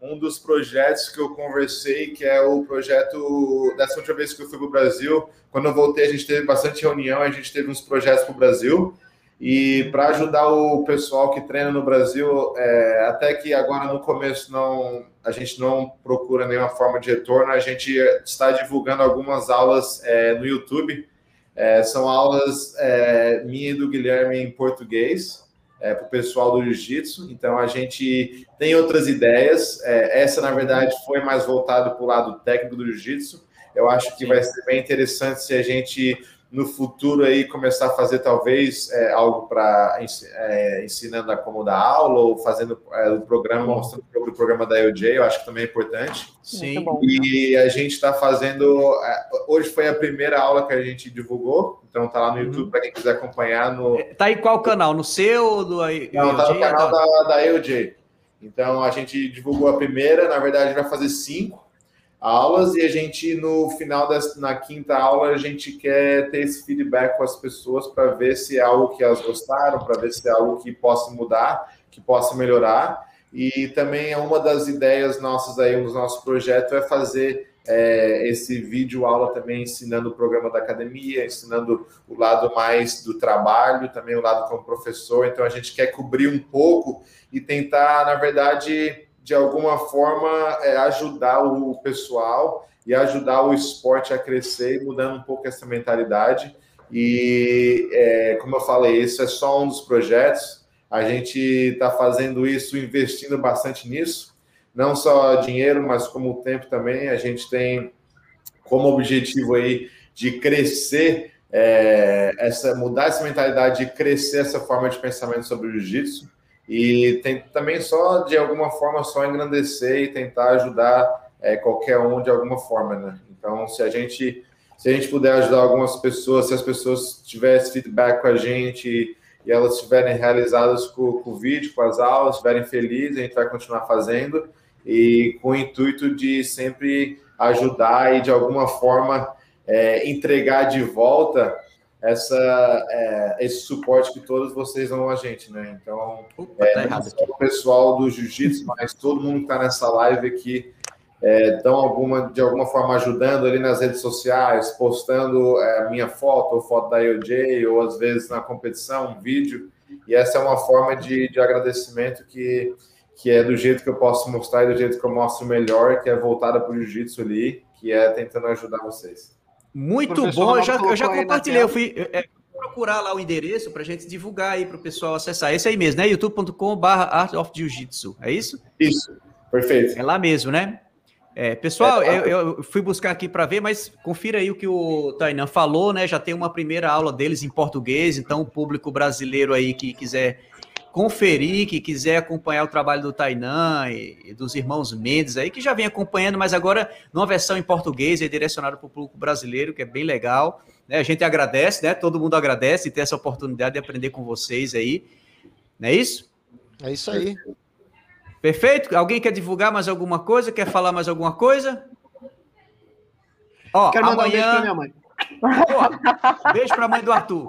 um dos projetos que eu conversei, que é o projeto dessa última vez que eu fui para o Brasil. Quando eu voltei, a gente teve bastante reunião, a gente teve uns projetos para o Brasil. E para ajudar o pessoal que treina no Brasil, é, até que agora no começo não a gente não procura nenhuma forma de retorno, a gente está divulgando algumas aulas é, no YouTube. É, são aulas é, minha e do Guilherme em português é, para o pessoal do jiu-jitsu. Então a gente tem outras ideias. É, essa, na verdade, foi mais voltado para o lado técnico do jiu-jitsu. Eu acho que vai ser bem interessante se a gente no futuro aí começar a fazer talvez é, algo para é, ensinando a como dar aula ou fazendo é, o programa, mostrando sobre o programa da EOJ, eu acho que também é importante. Sim. E a gente está fazendo. É, hoje foi a primeira aula que a gente divulgou, então tá lá no YouTube uhum. para quem quiser acompanhar. No... É, tá em qual canal? No seu ou do? Não, tá no canal da, da EOJ. Então a gente divulgou a primeira, na verdade vai fazer cinco aulas e a gente no final da na quinta aula a gente quer ter esse feedback com as pessoas para ver se é algo que elas gostaram, para ver se é algo que possa mudar, que possa melhorar. E também é uma das ideias nossas aí, um dos nossos projetos é fazer é, esse vídeo aula também ensinando o programa da academia, ensinando o lado mais do trabalho, também o lado como professor. Então a gente quer cobrir um pouco e tentar, na verdade, de alguma forma, é, ajudar o pessoal e ajudar o esporte a crescer, mudando um pouco essa mentalidade. E, é, como eu falei, isso é só um dos projetos. A gente está fazendo isso, investindo bastante nisso, não só dinheiro, mas como tempo também. A gente tem como objetivo aí de crescer é, essa, mudar essa mentalidade de crescer essa forma de pensamento sobre o jiu-jitsu e tem também só de alguma forma só engrandecer e tentar ajudar é, qualquer um de alguma forma, né? Então, se a gente se a gente puder ajudar algumas pessoas, se as pessoas tivessem feedback com a gente e elas estiverem realizadas com, com o vídeo, com as aulas, estiverem felizes, a gente vai continuar fazendo e com o intuito de sempre ajudar e de alguma forma é, entregar de volta essa, é, esse suporte que todos vocês dão a gente, né? Então, Opa, é, tá o pessoal do jiu-jitsu, mas todo mundo que está nessa live aqui estão é, alguma, de alguma forma ajudando ali nas redes sociais, postando é, a minha foto ou foto da EOJ, ou às vezes na competição, um vídeo. E essa é uma forma de, de agradecimento que, que é do jeito que eu posso mostrar e do jeito que eu mostro melhor, que é voltada para o jiu-jitsu ali, que é tentando ajudar vocês. Muito bom, eu já, eu já compartilhei, eu fui é, procurar lá o endereço para a gente divulgar aí para o pessoal acessar. Esse aí mesmo, né? youtube.com.br Art of Jiu-Jitsu, é isso? Isso, perfeito. É lá mesmo, né? É, pessoal, é, eu, eu, fui buscar aqui para ver, mas confira aí o que o Tainan falou, né? Já tem uma primeira aula deles em português, então o público brasileiro aí que quiser conferir, que quiser acompanhar o trabalho do Tainan e, e, dos irmãos Mendes aí, que já vem acompanhando, mas agora numa versão em português e direcionado para o público brasileiro, que é bem legal. Né? A gente agradece, né? Todo mundo agradece ter essa oportunidade de aprender com vocês aí. Não é isso? É isso aí. Perfeito? Alguém quer divulgar mais alguma coisa? Quer falar mais alguma coisa? Ó, Quero amanhã... um beijo para minha mãe. Pô, beijo para a mãe do Arthur.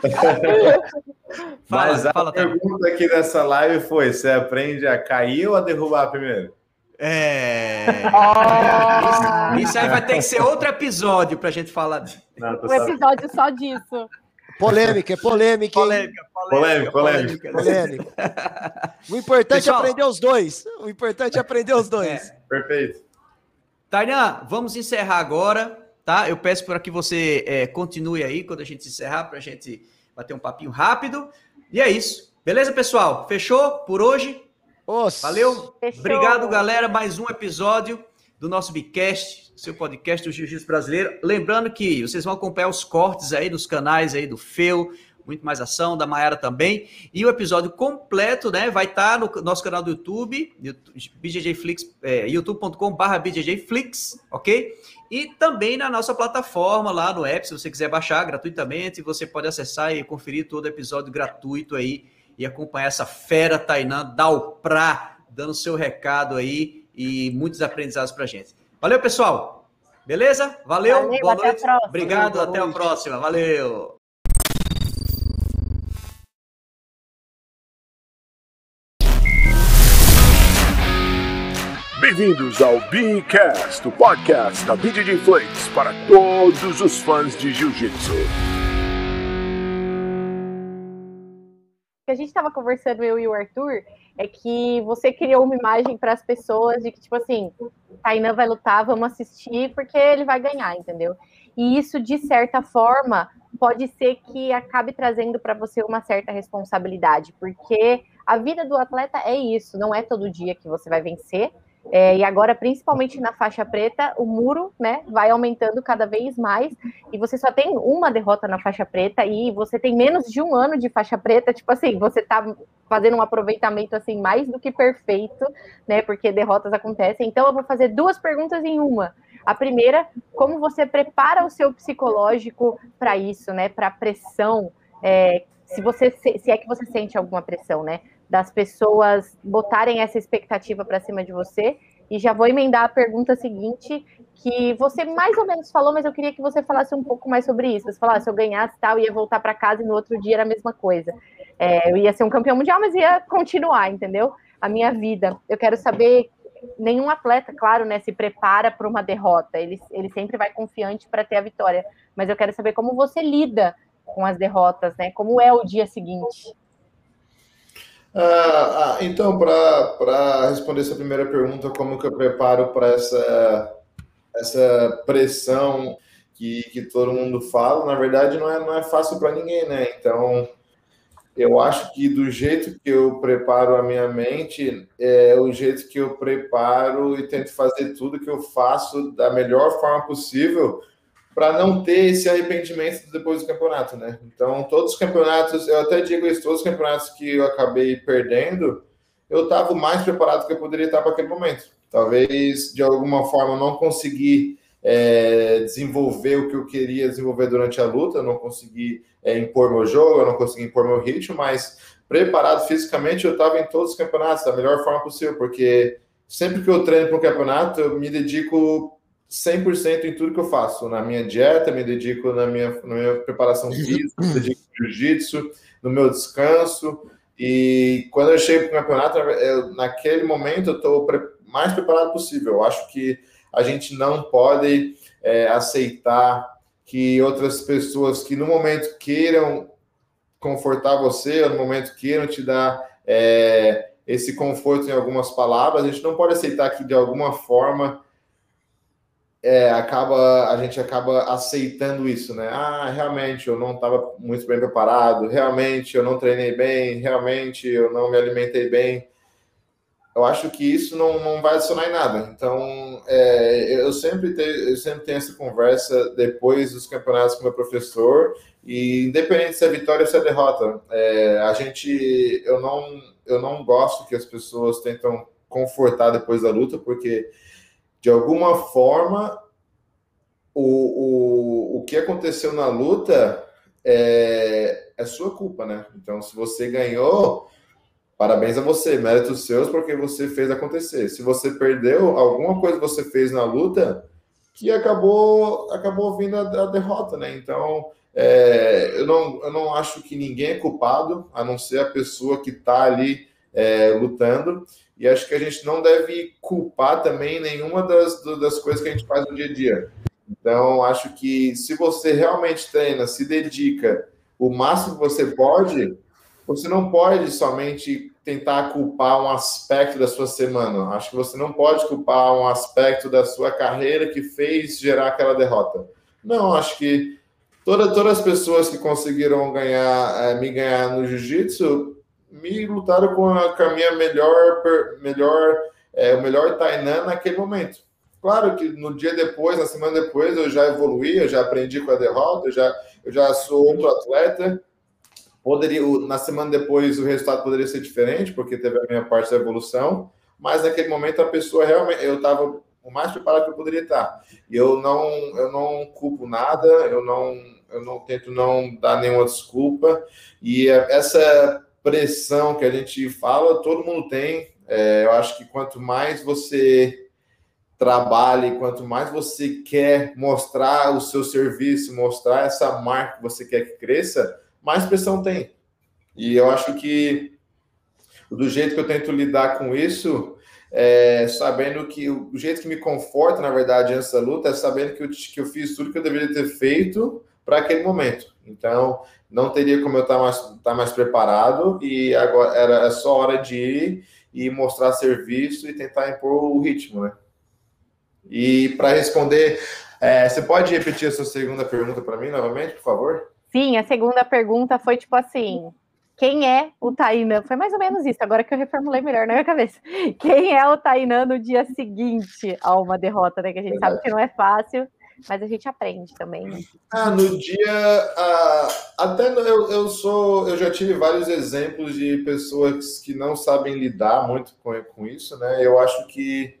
fala, Mas a fala, pergunta tá. aqui nessa live foi: você aprende a cair ou a derrubar primeiro? É. Oh. Isso, isso, aí vai ter que ser outro episódio para a gente falar. Não, um episódio só disso. Polêmica, é polêmica. Polêmica, polêmica, polêmica. polêmica. O importante Pessoal, é aprender os dois. O importante é aprender os dois. É. Perfeito. Tainan, vamos encerrar agora tá? Eu peço para que você é, continue aí quando a gente encerrar, para a gente bater um papinho rápido. E é isso. Beleza, pessoal? Fechou por hoje? Nossa. Valeu? Fechou. Obrigado, galera. Mais um episódio do nosso Bicast, seu podcast do Jiu-Jitsu Brasileiro. Lembrando que vocês vão acompanhar os cortes aí dos canais aí do Feu, muito mais ação, da Mayara também. E o episódio completo, né, vai estar tá no nosso canal do YouTube, BJJFlix, é, youtube.com.br BJJFlix, ok? E também na nossa plataforma lá no app, se você quiser baixar gratuitamente, você pode acessar e conferir todo o episódio gratuito aí e acompanhar essa fera Tainan Dalprá, dando seu recado aí e muitos aprendizados pra gente. Valeu, pessoal! Beleza? Valeu, Valeu boa noite. Obrigado, boa até noite. a próxima. Valeu! Bem-vindos ao Beacast, o podcast da BJJ Flakes para todos os fãs de Jiu-Jitsu. O que a gente estava conversando, eu e o Arthur, é que você criou uma imagem para as pessoas de que, tipo assim, Tainan vai lutar, vamos assistir, porque ele vai ganhar, entendeu? E isso, de certa forma, pode ser que acabe trazendo para você uma certa responsabilidade, porque a vida do atleta é isso, não é todo dia que você vai vencer, É, e agora, principalmente na faixa preta, o muro né, vai aumentando cada vez mais. E você só tem uma derrota na faixa preta e você tem menos de um ano de faixa preta. Tipo assim, você está fazendo um aproveitamento assim mais do que perfeito, né? Porque derrotas acontecem. Então, eu vou fazer duas perguntas em uma. A primeira, como você prepara o seu psicológico para isso, né? Para pressão. É, se você se é que você sente alguma pressão, né? Das pessoas botarem essa expectativa para cima de você. E já vou emendar a pergunta seguinte, que você mais ou menos falou, mas eu queria que você falasse um pouco mais sobre isso. Você falasse, se eu ganhasse tal, ia voltar para casa e no outro dia era a mesma coisa. É, eu ia ser um campeão mundial, mas ia continuar, entendeu? A minha vida. Eu quero saber, nenhum atleta, claro, né, se prepara para uma derrota. Ele, ele sempre vai confiante para ter a vitória. Mas eu quero saber como você lida com as derrotas, né? Como é o dia seguinte? Ah, ah, então, para responder essa primeira pergunta, como que eu preparo para essa, essa pressão que, que todo mundo fala, na verdade não é, não é fácil para ninguém, né? Então, eu acho que do jeito que eu preparo a minha mente, é o jeito que eu preparo e tento fazer tudo que eu faço da melhor forma possível para não ter esse arrependimento depois do campeonato, né? Então, todos os campeonatos, eu até digo isso, todos os campeonatos que eu acabei perdendo, eu estava mais preparado que eu poderia estar para aquele momento. Talvez, de alguma forma, não consegui é, desenvolver o que eu queria desenvolver durante a luta, não consegui é, impor meu jogo, eu não consegui impor meu ritmo, mas preparado fisicamente eu estava em todos os campeonatos da melhor forma possível, porque sempre que eu treino para um campeonato, eu me dedico 100% em tudo que eu faço. Na minha dieta, me dedico na minha, na minha preparação física, me dedico no jiu-jitsu, no meu descanso. E quando eu chego para o campeonato, eu, naquele momento eu estou pre mais preparado possível. Eu acho que a gente não pode é, aceitar que outras pessoas que no momento queiram confortar você, ou no momento queiram te dar é, esse conforto em algumas palavras, a gente não pode aceitar que de alguma forma é, acaba a gente acaba aceitando isso, né? Ah, realmente eu não estava muito bem preparado, realmente eu não treinei bem, realmente eu não me alimentei bem. Eu acho que isso não, não vai adicionar em nada. Então, é, eu, sempre tenho, eu sempre tenho essa conversa depois dos campeonatos com meu professor, e independente se é vitória ou se é derrota, é, a gente, eu não, eu não gosto que as pessoas tentam confortar depois da luta, porque de alguma forma, o, o, o que aconteceu na luta é, é sua culpa, né? Então, se você ganhou, parabéns a você, méritos seus, porque você fez acontecer. Se você perdeu, alguma coisa você fez na luta que acabou, acabou vindo a, a derrota, né? Então, é, eu, não, eu não acho que ninguém é culpado, a não ser a pessoa que está ali é, lutando. E acho que a gente não deve culpar também nenhuma das, das coisas que a gente faz no dia a dia. Então, acho que se você realmente treina, se dedica o máximo que você pode, você não pode somente tentar culpar um aspecto da sua semana. Acho que você não pode culpar um aspecto da sua carreira que fez gerar aquela derrota. Não, acho que toda, todas as pessoas que conseguiram ganhar, é, me ganhar no jiu-jitsu me lutaram com a, com a minha melhor, melhor, é, o melhor Tainan naquele momento. Claro que no dia depois, na semana depois, eu já evoluí, eu já aprendi com a derrota, eu já, eu já sou outro atleta. Poderia, na semana depois, o resultado poderia ser diferente, porque teve a minha parte da evolução, mas naquele momento a pessoa realmente, eu estava o mais preparado que eu poderia estar. E eu não, eu não culpo nada, eu não, eu não tento não dar nenhuma desculpa. E essa pressão que a gente fala, todo mundo tem. É, eu acho que quanto mais você trabalha, quanto mais você quer mostrar o seu serviço, mostrar essa marca que você quer que cresça, mais pressão tem. E eu acho que do jeito que eu tento lidar com isso, é, sabendo que o jeito que me conforta, na verdade, nessa luta, é sabendo que eu, que eu fiz tudo que eu deveria ter feito para aquele momento. Então, não teria como eu estar tá mais, tá mais preparado e agora era é só hora de ir e mostrar serviço e tentar impor o ritmo, né? E para responder, é, você pode repetir a sua segunda pergunta para mim novamente, por favor? Sim, a segunda pergunta foi tipo assim: quem é o Tainan? Foi mais ou menos isso, agora que eu reformulei melhor na minha cabeça. Quem é o Tainan no dia seguinte a uma derrota, né? Que a gente sabe que não é fácil, mas a gente aprende também. Né? Ah, no dia. Ah, até eu, eu sou. Eu já tive vários exemplos de pessoas que não sabem lidar muito com, com isso, né? Eu acho que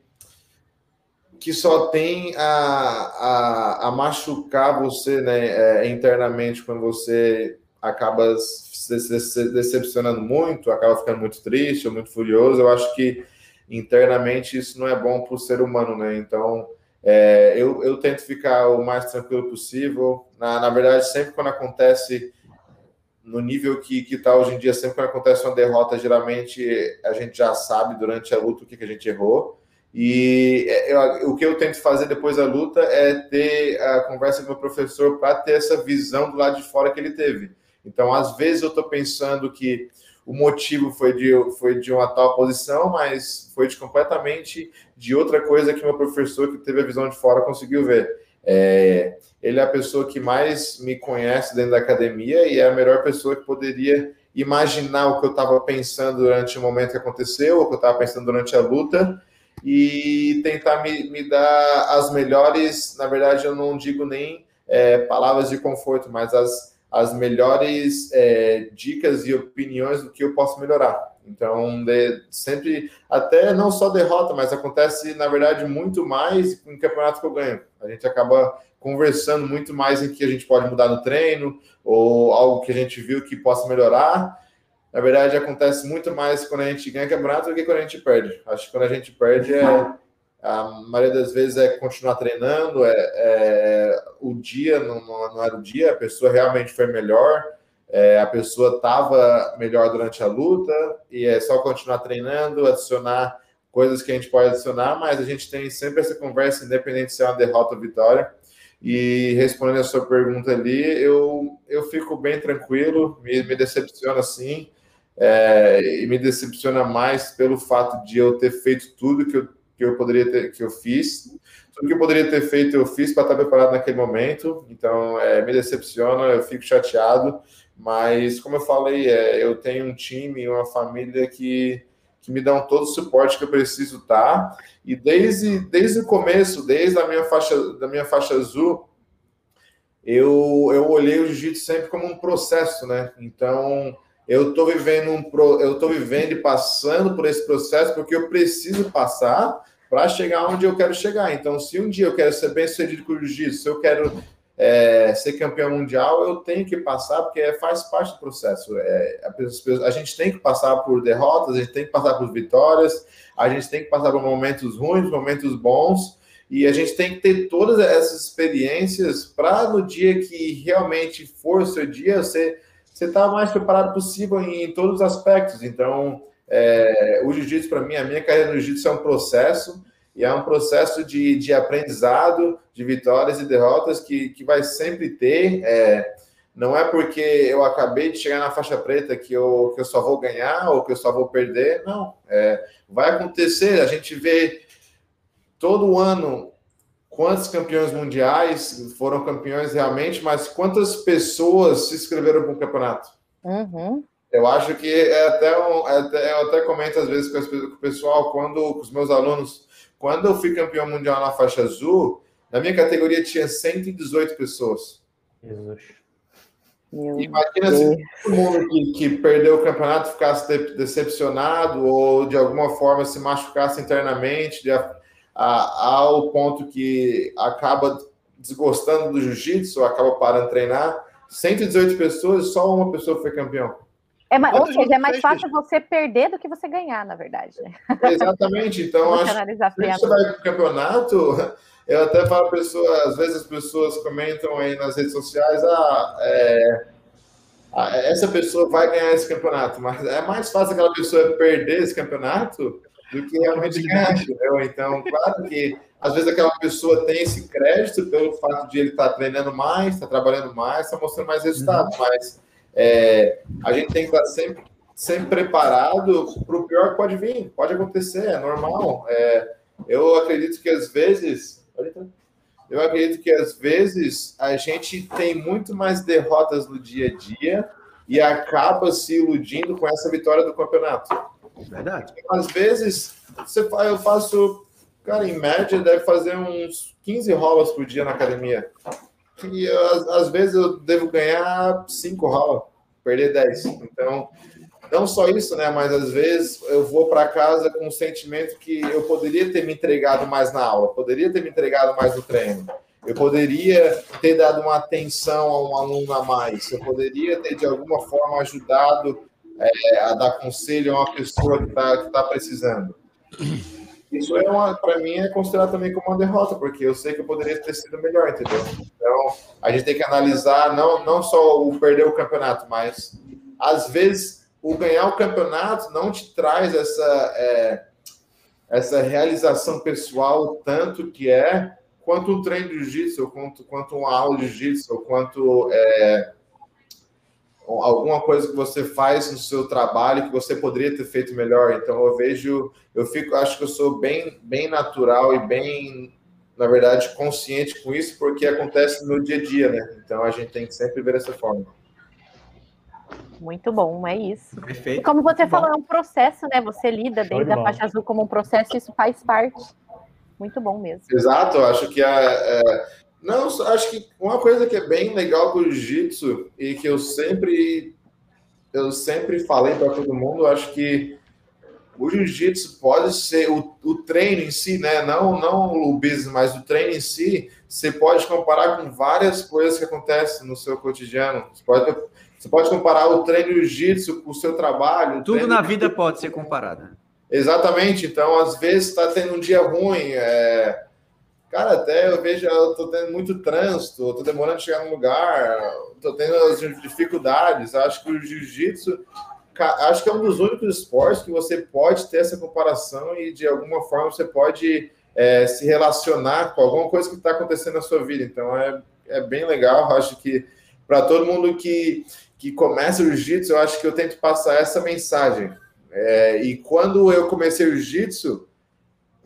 que só tem a, a, a machucar você né, é, internamente quando você acaba se, decepcionando muito, acaba ficando muito triste ou muito furioso. Eu acho que internamente isso não é bom para o ser humano, né? Então é, eu, eu tento ficar o mais tranquilo possível. Na, na verdade, sempre quando acontece no nível que está hoje em dia, sempre quando acontece uma derrota, geralmente a gente já sabe durante a luta o que, que a gente errou. E é, eu, o que eu tento fazer depois da luta é ter a conversa com o professor para ter essa visão do lado de fora que ele teve. Então, às vezes, eu estou pensando que o motivo foi de, foi de uma tal posição, mas foi de completamente de outra coisa que meu professor, que teve a visão de fora, conseguiu ver. É, ele é a pessoa que mais me conhece dentro da academia e é a melhor pessoa que poderia imaginar o que eu estava pensando durante o momento que aconteceu, o que eu estava pensando durante a luta e tentar me, me dar as melhores, na verdade eu não digo nem é, palavras de conforto, mas as as melhores é, dicas e opiniões do que eu posso melhorar. Então, de, sempre, até não só derrota, mas acontece, na verdade, muito mais em campeonato que eu ganho. A gente acaba conversando muito mais em que a gente pode mudar no treino, ou algo que a gente viu que possa melhorar. Na verdade, acontece muito mais quando a gente ganha campeonato do que quando a gente perde. Acho que quando a gente perde é a maioria das vezes é continuar treinando, é, é o dia não, não, era o dia, a pessoa realmente foi melhor, é, a pessoa estava melhor durante a luta, e é só continuar treinando, adicionar coisas que a gente pode adicionar, mas a gente tem sempre essa conversa, independente se é uma derrota ou vitória. E respondendo a sua pergunta ali, eu, eu fico bem tranquilo, me, me decepciona sim, é, e me decepciona mais pelo fato de eu ter feito tudo que eu que eu poderia ter, que eu fiz. Tudo que eu poderia ter feito, eu fiz para estar preparado naquele momento. Então, é, me decepciona, eu fico chateado. Mas, como eu falei, é, eu tenho um time, uma família que, que me dão todo o suporte que eu preciso estar. E desde, desde o começo, desde a minha faixa, da minha faixa azul, eu, eu olhei o jiu-jitsu sempre como um processo, né? Então, eu estou vivendo um pro, eu estou vivendo e passando por esse processo porque eu preciso passar para chegar onde eu quero chegar. Então, se um dia eu quero ser bem sucedido com o jiu-jitsu, se eu quero é, ser campeão mundial, eu tenho que passar, porque faz parte do processo. É, a, a, gente tem que passar por derrotas, a gente tem que passar por vitórias, a gente tem que passar por momentos ruins, momentos bons, e a gente tem que ter todas essas experiências para no dia que realmente for o seu dia, você você está mais preparado possível em, em, todos os aspectos. Então, é, o jiu-jitsu, para mim, a minha carreira no jiu-jitsu é um processo, e é um processo de, de aprendizado, de vitórias e derrotas que, que vai sempre ter. É, não é porque eu acabei de chegar na faixa preta que eu, que eu só vou ganhar ou que eu só vou perder. Não. É, vai acontecer. A gente vê todo ano quantos campeões mundiais foram campeões realmente, mas quantas pessoas se inscreveram para o campeonato? Uhum. Eu acho que é até, um, é até, eu até comento às vezes com, as, com, o pessoal, quando com os meus alunos, quando eu fui campeão mundial na faixa azul, na minha categoria tinha 118 pessoas. Jesus. Meu Imagina Deus. se todo mundo que, que, perdeu o campeonato ficasse decepcionado ou de alguma forma se machucasse internamente, de, a, ao ponto que acaba desgostando do jiu-jitsu, acaba parando de treinar. 118 pessoas, só uma pessoa foi campeão. É, mais, ou seja, é mais fácil você perder do que você ganhar, na verdade. Exatamente. Então, acho que você vai para o campeonato, eu até falo pessoa, às vezes as pessoas comentam aí nas redes sociais, ah, é, ah, essa pessoa vai ganhar esse campeonato, mas é mais fácil aquela pessoa perder esse campeonato do que realmente ganhar, entendeu? Então, claro que às vezes aquela pessoa tem esse crédito pelo fato de ele estar tá treinando mais, estar tá trabalhando mais, está mostrando mais resultados, uhum. mas é, a gente tem que estar sempre, sempre preparado para o pior que pode vir, pode acontecer, é normal. É, eu acredito que às vezes. Eu acredito que às vezes a gente tem muito mais derrotas no dia a dia e acaba se iludindo com essa vitória do campeonato. Verdade. Às vezes, você eu faço, cara, em média, deve fazer uns 15 rolas por dia na academia. E às, às vezes eu devo ganhar 5 rolas, perder 10. Então, não só isso, né? Mas às vezes eu vou para casa com o sentimento que eu poderia ter me entregado mais na aula, poderia ter me entregado mais no treino. Eu poderia ter dado uma atenção a um aluno a mais, eu poderia ter, de alguma forma, ajudado é, a dar conselho a uma pessoa que está tá precisando. Isso é para mim é considerado também como uma derrota, porque eu sei que eu poderia ter sido melhor, entendeu? Então a gente tem que analisar não, não só o perder o campeonato, mas às vezes o ganhar o campeonato não te traz essa é, essa realização pessoal tanto que é quanto um treino de jiu-jitsu, quanto, quanto uma aula de jiu-jitsu, quanto é, alguma coisa que você faz no seu trabalho que você poderia ter feito melhor. Então eu vejo, eu fico, acho que eu sou bem, bem natural e bem, na verdade, consciente com isso, porque acontece no dia a dia, né? Então a gente tem que sempre ver dessa forma. Muito bom, é isso. Perfeito. E como você Muito falou, bom. é um processo, né? Você lida Show desde de a bola. faixa azul como um processo, isso faz parte. Muito bom mesmo. Exato, eu acho que a. é, não, acho que uma coisa que é bem legal com o jiu-jitsu e que eu sempre eu sempre falei para todo mundo, acho que o jiu-jitsu pode ser o, o treino em si, né? Não, não o business, mas o treino em si, você pode comparar com várias coisas que acontecem no seu cotidiano. Você pode, você pode comparar o treino jiu-jitsu com o seu trabalho. Tudo na vida pode ser comparado. Exatamente, então às vezes está tendo um dia ruim. é, Cara, até eu vejo, eu tô tendo muito trânsito, eu tô demorando a chegar no lugar, tô tendo as dificuldades. Acho que o jiu-jitsu, acho que é um dos únicos esportes que você pode ter essa comparação e de alguma forma você pode é, se relacionar com alguma coisa que está acontecendo na sua vida. Então é, é bem legal. Acho que para todo mundo que, que começa o jiu-jitsu, eu acho que eu tento passar essa mensagem. É, e quando eu comecei o jiu-jitsu,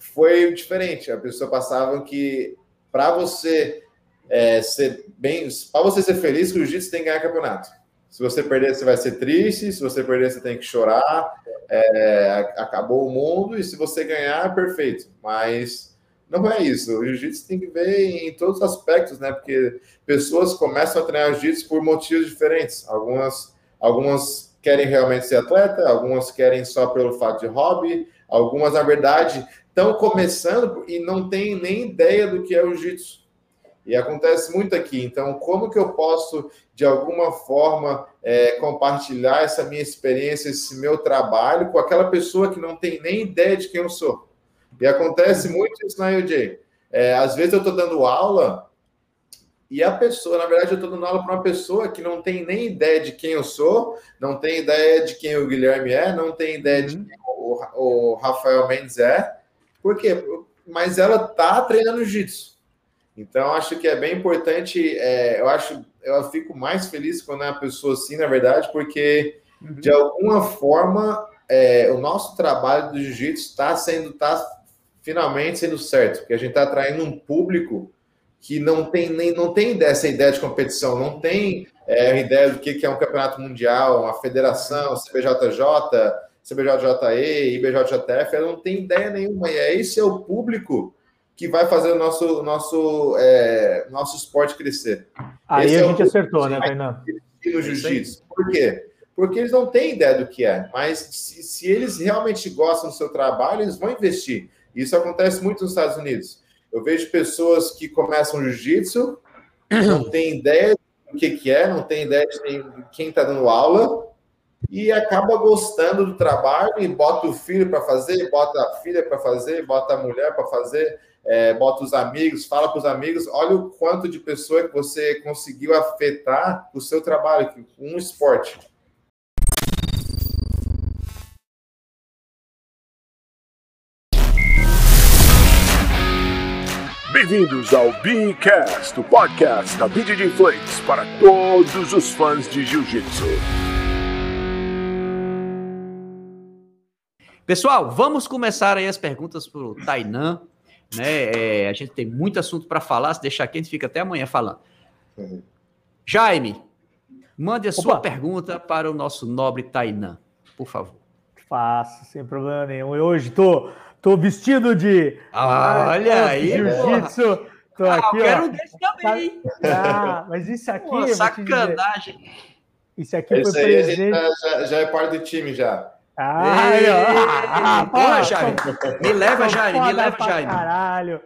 foi diferente. A pessoa passava que para você é, ser bem, para você ser feliz, que o jiu-jitsu tem que ganhar campeonato. Se você perder, você vai ser triste. Se você perder, você tem que chorar. É, acabou o mundo. E se você ganhar, perfeito. Mas não é isso. O jiu-jitsu tem que ver em todos os aspectos, né? Porque pessoas começam a treinar jiu-jitsu por motivos diferentes. Algumas, algumas querem realmente ser atleta, algumas querem só pelo fato de hobby, algumas, na verdade, estão começando e não têm nem ideia do que é o jiu-jitsu. E acontece muito aqui. Então, como que eu posso, de alguma forma, é, compartilhar essa minha experiência, esse meu trabalho com aquela pessoa que não tem nem ideia de quem eu sou? E acontece muito isso na UJ. É, às vezes eu estou dando aula e a pessoa, na verdade, eu estou dando aula para uma pessoa que não tem nem ideia de quem eu sou, não tem ideia de quem o Guilherme é, não tem ideia de quem o, o Rafael Mendes é. Por quê? Mas ela está treinando jiu-jitsu. Então, acho que é bem importante. é, eu acho, eu fico mais feliz quando é uma pessoa assim, na verdade, porque de alguma forma é, o nosso trabalho do jiu-jitsu está sendo, está finalmente sendo certo, porque a gente está atraindo um público que não tem nem não tem dessa ideia de competição, não tem é, ideia do que, que é um campeonato mundial, uma federação, CBJJ, CBJJE, IBJJF, ela não tem ideia nenhuma. E é esse é o público que vai fazer o nosso nosso é, nosso esporte crescer. Aí Esse a é gente acertou, né, Tainan? E no jiu-jitsu. Por quê? Porque eles não têm ideia do que é, mas se, se eles realmente gostam do seu trabalho, eles vão investir. Isso acontece muito nos Estados Unidos. Eu vejo pessoas que começam jiu-jitsu, não tem ideia do que, que é, não tem ideia de quem- de quem está dando aula, e acaba gostando do trabalho e bota o filho para fazer, bota a filha para fazer, bota a mulher para fazer, é, bota os amigos, fala para os amigos, olha o quanto de pessoa que você conseguiu afetar o seu trabalho, com um esporte. Bem-vindos ao Beacast, o podcast da BJJ Flakes para todos os fãs de Jiu-Jitsu. Pessoal, vamos começar aí as perguntas para o Tainan. Né? É, a gente tem muito assunto para falar. Se deixar aqui, a gente fica até amanhã falando. Jaime, Mande a sua pergunta para o nosso nobre Tainan, por favor. Faço, sem problema nenhum. E hoje tô, tô vestido de. olha aí, Jiu-jitsu. Tô ah, aqui, quero ó. um desse também. Ah, mas isso aqui. Pô, sacanagem. Isso aqui Esse foi presente. Já, já, é parte do time já. Ah, Ei, ah, porra, Jaime. Me leva, Jaime, me leva, Jaime. Caralho.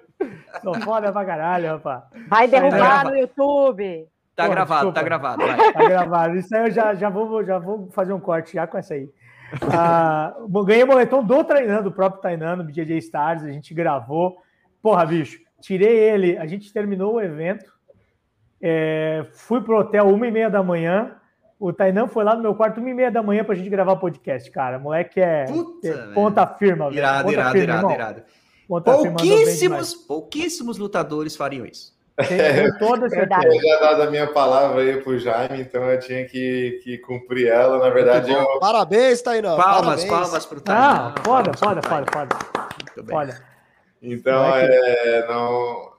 Tô foda pra caralho, rapaz. Vai derrubar no YouTube. Tá Porra, gravado, desculpa. tá gravado. Vai. Tá gravado. Isso aí eu já, já, vou, já vou fazer um corte já com essa aí. Ah, ganhei o moletom do treinando, do próprio treinando, BJJ Stars, a gente gravou. Porra, bicho, tirei ele, a gente terminou o evento, é, fui pro hotel uma e meia da manhã, o Tainan foi lá no meu quarto uma e meia da manhã pra gente gravar o podcast, cara. O moleque é, Puta, é ponta firma. Irado, ponta irado, firma, irado, irado. Pouquíssimos, pouquíssimos lutadores fariam isso. É, toda certeza. Eu já dado a minha palavra aí pro Jaime, então eu tinha que, que cumprir ela. Na verdade, eu... Parabéns, Tainão. Palmas, Parabéns. palmas pro Tainão. Ah, foda, foda, foda, foda. Foda. Então, é, não,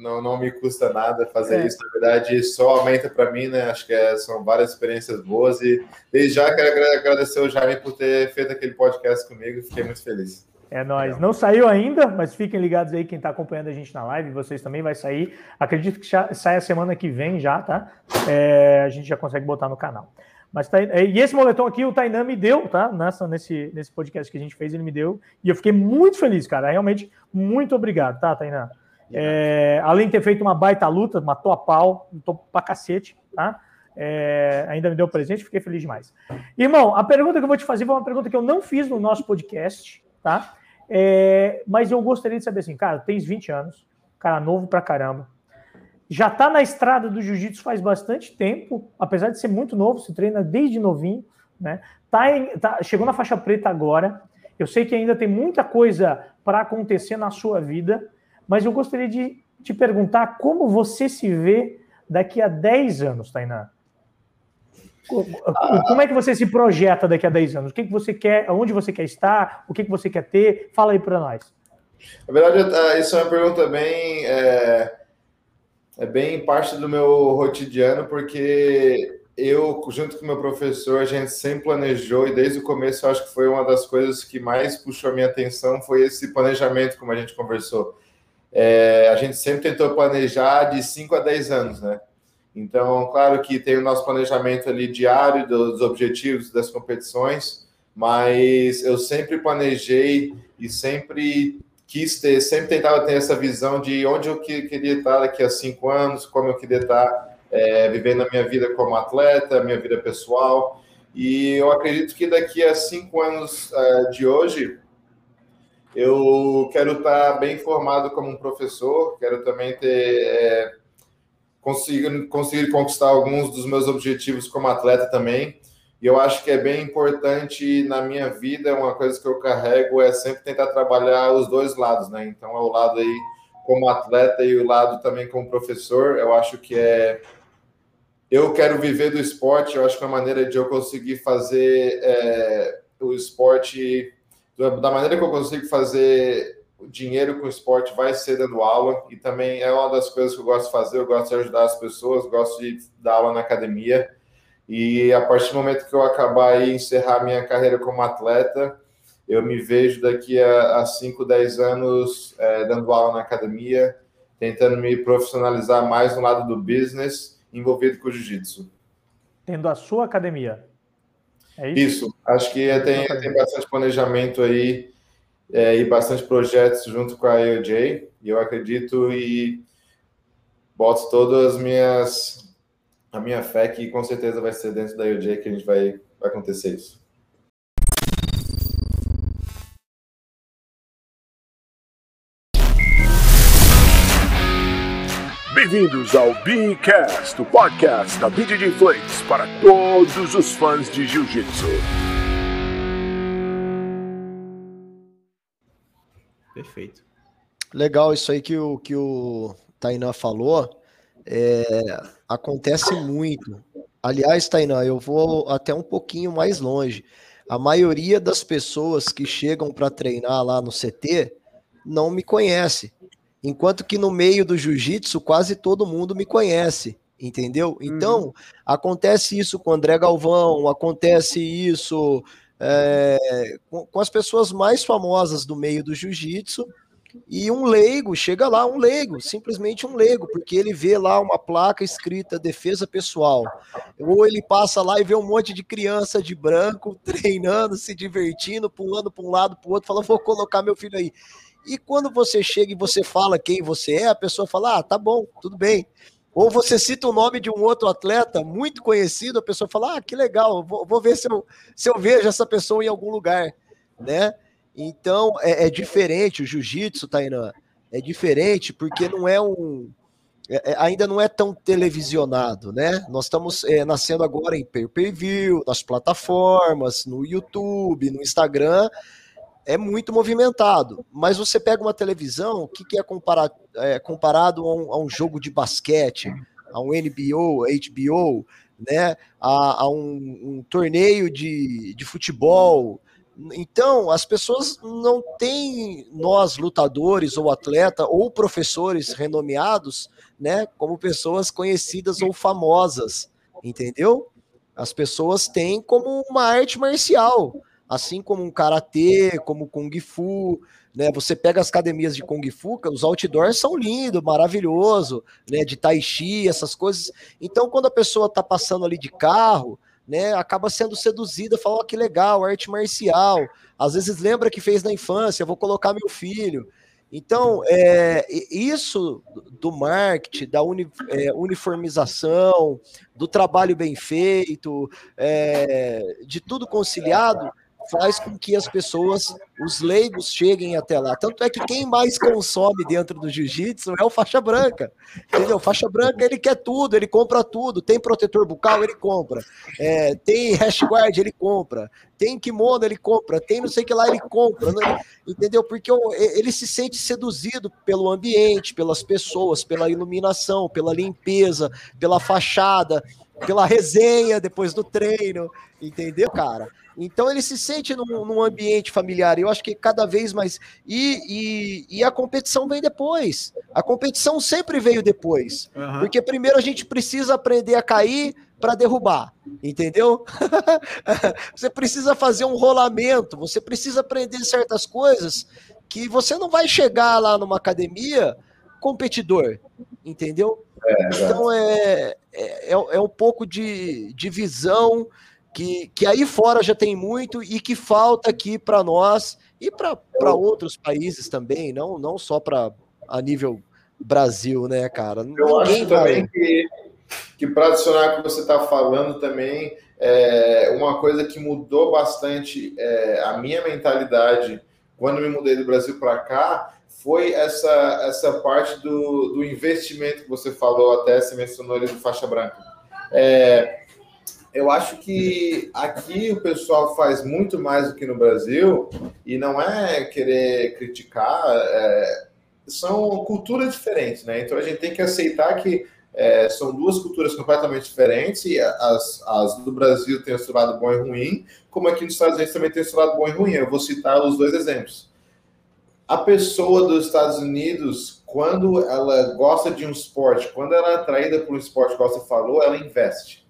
não, não me custa nada fazer é. isso. Na verdade, só aumenta para mim, né? Acho que é, são várias experiências boas. E desde já quero agradecer o Jaime por ter feito aquele podcast comigo. Fiquei muito feliz. É nóis. Não saiu ainda, mas fiquem ligados aí, quem está acompanhando a gente na live, vocês também vai sair. Acredito que sai a semana que vem já, tá? É, a gente já consegue botar no canal. Mas tá, é, e esse moletom aqui o Tainan me deu, tá? Nessa, nesse, nesse podcast que a gente fez, ele me deu. E eu fiquei muito feliz, cara. Realmente, muito obrigado, tá, Tainan? É, além de ter feito uma baita luta, matou a pau, tô pra cacete, tá? É, ainda me deu presente, fiquei feliz demais. Irmão, a pergunta que eu vou te fazer foi uma pergunta que eu não fiz no nosso podcast, tá? É, mas eu gostaria de saber assim, cara, tens 20 anos, cara novo pra caramba. Já tá na estrada do jiu-jitsu faz bastante tempo, apesar de ser muito novo, se treina desde novinho, né? Tá, em, tá chegou na faixa preta agora. Eu sei que ainda tem muita coisa para acontecer na sua vida, mas eu gostaria de te perguntar como você se vê daqui a 10 anos, Tainá. Como é que você se projeta daqui a 10 anos? O que, que você quer, onde você quer estar, o que, que você quer ter? Fala aí para nós. Na verdade, é, isso é uma pergunta bem. É, é bem parte do meu cotidiano, porque eu, junto com meu professor, a gente sempre planejou, e desde o começo acho que foi uma das coisas que mais puxou a minha atenção, foi esse planejamento, como a gente conversou. É, a gente sempre tentou planejar de 5 a 10 anos, né? Então, claro que tem o nosso planejamento ali diário dos objetivos das competições, mas eu sempre planejei e sempre quis ter, sempre tentava ter essa visão de onde eu queria estar daqui a cinco anos, como eu queria estar é, vivendo a minha vida como atleta, minha vida pessoal. E eu acredito que daqui a cinco anos uh, de hoje, eu quero estar bem formado como um professor, quero também ter. É, conseguir, conseguir conquistar alguns dos meus objetivos como atleta também. E eu acho que é bem importante na minha vida, uma coisa que eu carrego é sempre tentar trabalhar os dois lados, né? Então, é o lado aí como atleta e o lado também como professor. Eu acho que é. Eu quero viver do esporte, eu acho que é maneira de eu conseguir fazer é, o esporte da maneira que eu consigo fazer dinheiro com esporte vai ser dando aula e também é uma das coisas que eu gosto de fazer. Eu gosto de ajudar as pessoas, gosto de dar aula na academia. E a partir do momento que eu acabar e encerrar minha carreira como atleta, eu me vejo daqui a 5, 10 anos é, dando aula na academia, tentando me profissionalizar mais no lado do business, envolvido com o jiu-jitsu. Tendo a sua academia. É isso? isso? acho que tem, tem bastante planejamento aí é, e bastante projetos junto com a EOJ, e eu acredito e boto todas as minhas a minha fé que com certeza vai ser dentro da EOJ que a gente vai, vai acontecer isso. Bem-vindos ao Beacast, o podcast da BJJ Flakes para todos os fãs de Jiu-Jitsu. Perfeito. Legal isso aí que o, que o Tainan falou. É, acontece muito. Aliás, Tainan, eu vou até um pouquinho mais longe. A maioria das pessoas que chegam para treinar lá no CT não me conhece. Enquanto que no meio do jiu-jitsu quase todo mundo me conhece. Entendeu? Então, uhum. acontece isso com o André Galvão, acontece isso é, com, com, as pessoas mais famosas do meio do jiu-jitsu. E um leigo, chega lá, um leigo, simplesmente um leigo, porque ele vê lá uma placa escrita defesa pessoal. Ou ele passa lá e vê um monte de criança de branco treinando, se divertindo, pulando para um lado, para o outro, fala, vou colocar meu filho aí. E quando você chega e você fala quem você é, a pessoa fala, ah, tá bom, tudo bem. Ou você cita o nome de um outro atleta muito conhecido, a pessoa fala: Ah, que legal, vou, vou ver se eu, se eu vejo essa pessoa em algum lugar, né? Então é, é diferente o jiu-jitsu, Tainan. É diferente porque não é um. É, é ainda não é tão televisionado, né? Nós estamos é, nascendo agora em pay-per-view, nas plataformas, no YouTube, no Instagram, é muito movimentado. Mas você pega uma televisão, o que, que é, comparado, é comparado a um, a um, jogo de basquete, a um NBO, HBO, né? a, a um, um, torneio de, de futebol. Então, as pessoas não têm nós, lutadores ou atleta ou professores renomeados, né, como pessoas conhecidas ou famosas, entendeu? As pessoas têm como uma arte marcial assim como um karatê, como kung fu, né? Você pega as academias de kung fu, os outdoors são lindos, maravilhoso, né? De tai chi, essas coisas. Então, quando a pessoa está passando ali de carro, né? Acaba sendo seduzida, fala, oh, que legal, arte marcial. Às vezes lembra que fez na infância, vou colocar meu filho. Então, é, isso do marketing, da uni, é, uniformização, do trabalho bem feito, é, de tudo conciliado, faz com que as pessoas, os leigos, cheguem até lá. Tanto é que quem mais consome dentro do jiu-jitsu é o faixa branca. Entendeu? Faixa branca, ele quer tudo, ele compra tudo. Tem protetor bucal, ele compra. É, tem hash guard, ele compra. Tem kimono, ele compra. Tem não sei o que lá, ele compra. Né? Entendeu? Porque ele se sente seduzido pelo ambiente, pelas pessoas, pela iluminação, pela limpeza, pela fachada, pela resenha depois do treino. Entendeu, cara? Então ele se sente num, num ambiente familiar. Eu acho que cada vez mais. E, e, e, a competição vem depois. A competição sempre veio depois. Uhum. Porque primeiro a gente precisa aprender a cair para derrubar. Entendeu? você precisa fazer um rolamento, você precisa aprender certas coisas que você não vai chegar lá numa academia competidor. Entendeu? É, então é, é, é um pouco de, de visão que, que aí fora já tem muito e que falta aqui para nós e para outros países também, não, não só para a nível Brasil, né, cara? Eu Ninguém acho vai... também que, que para adicionar o que você está falando também, é uma coisa que mudou bastante é, a minha mentalidade quando me mudei do Brasil para cá foi essa, essa parte do, do investimento que você falou, até se mencionou ali do faixa branca. É, eu acho que aqui o pessoal faz muito mais do que no Brasil, e não é querer criticar, é, são culturas diferentes, né? Então a gente tem que aceitar que é, são duas culturas completamente diferentes, e as, as do Brasil têm o seu lado bom e ruim, como aqui nos Estados Unidos também tem o seu lado bom e ruim. Eu vou citar os dois exemplos. A pessoa dos Estados Unidos, quando ela gosta de um esporte, quando ela é atraída por um esporte, como você falou, ela investe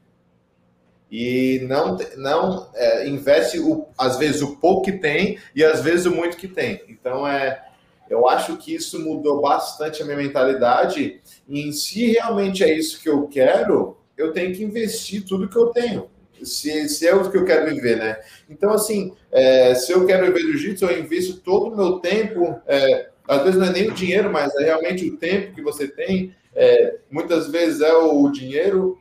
e não, não é, investe o, às vezes o pouco que tem e às vezes o muito que tem. Então é, eu acho que isso mudou bastante a minha mentalidade. E se realmente é isso que eu quero, eu tenho que investir tudo que eu tenho. Se, se é o que eu quero viver, né? Então, assim, é, se eu quero viver jiu-jitsu, eu invisto todo o meu tempo. É, às vezes não é nem o dinheiro, mas é realmente o tempo que você tem. É, muitas vezes é o dinheiro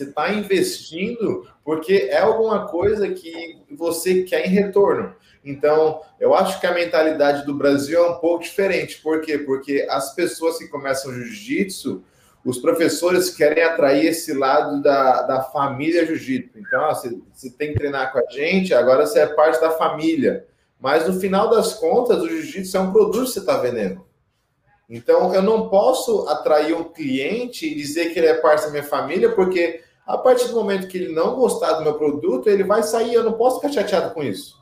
você está investindo porque é alguma coisa que você quer em retorno. Então, eu acho que a mentalidade do Brasil é um pouco diferente. Por quê? Porque as pessoas que começam jiu-jitsu, os professores querem atrair esse lado da, da família jiu-jitsu. Então, ó, você, você tem que treinar com a gente, agora você é parte da família. Mas no final das contas, o jiu-jitsu é um produto que você está vendendo. Então, eu não posso atrair um cliente e dizer que ele é parte da minha família, porque a partir do momento que ele não gostar do meu produto, ele vai sair. Eu não posso ficar chateado com isso.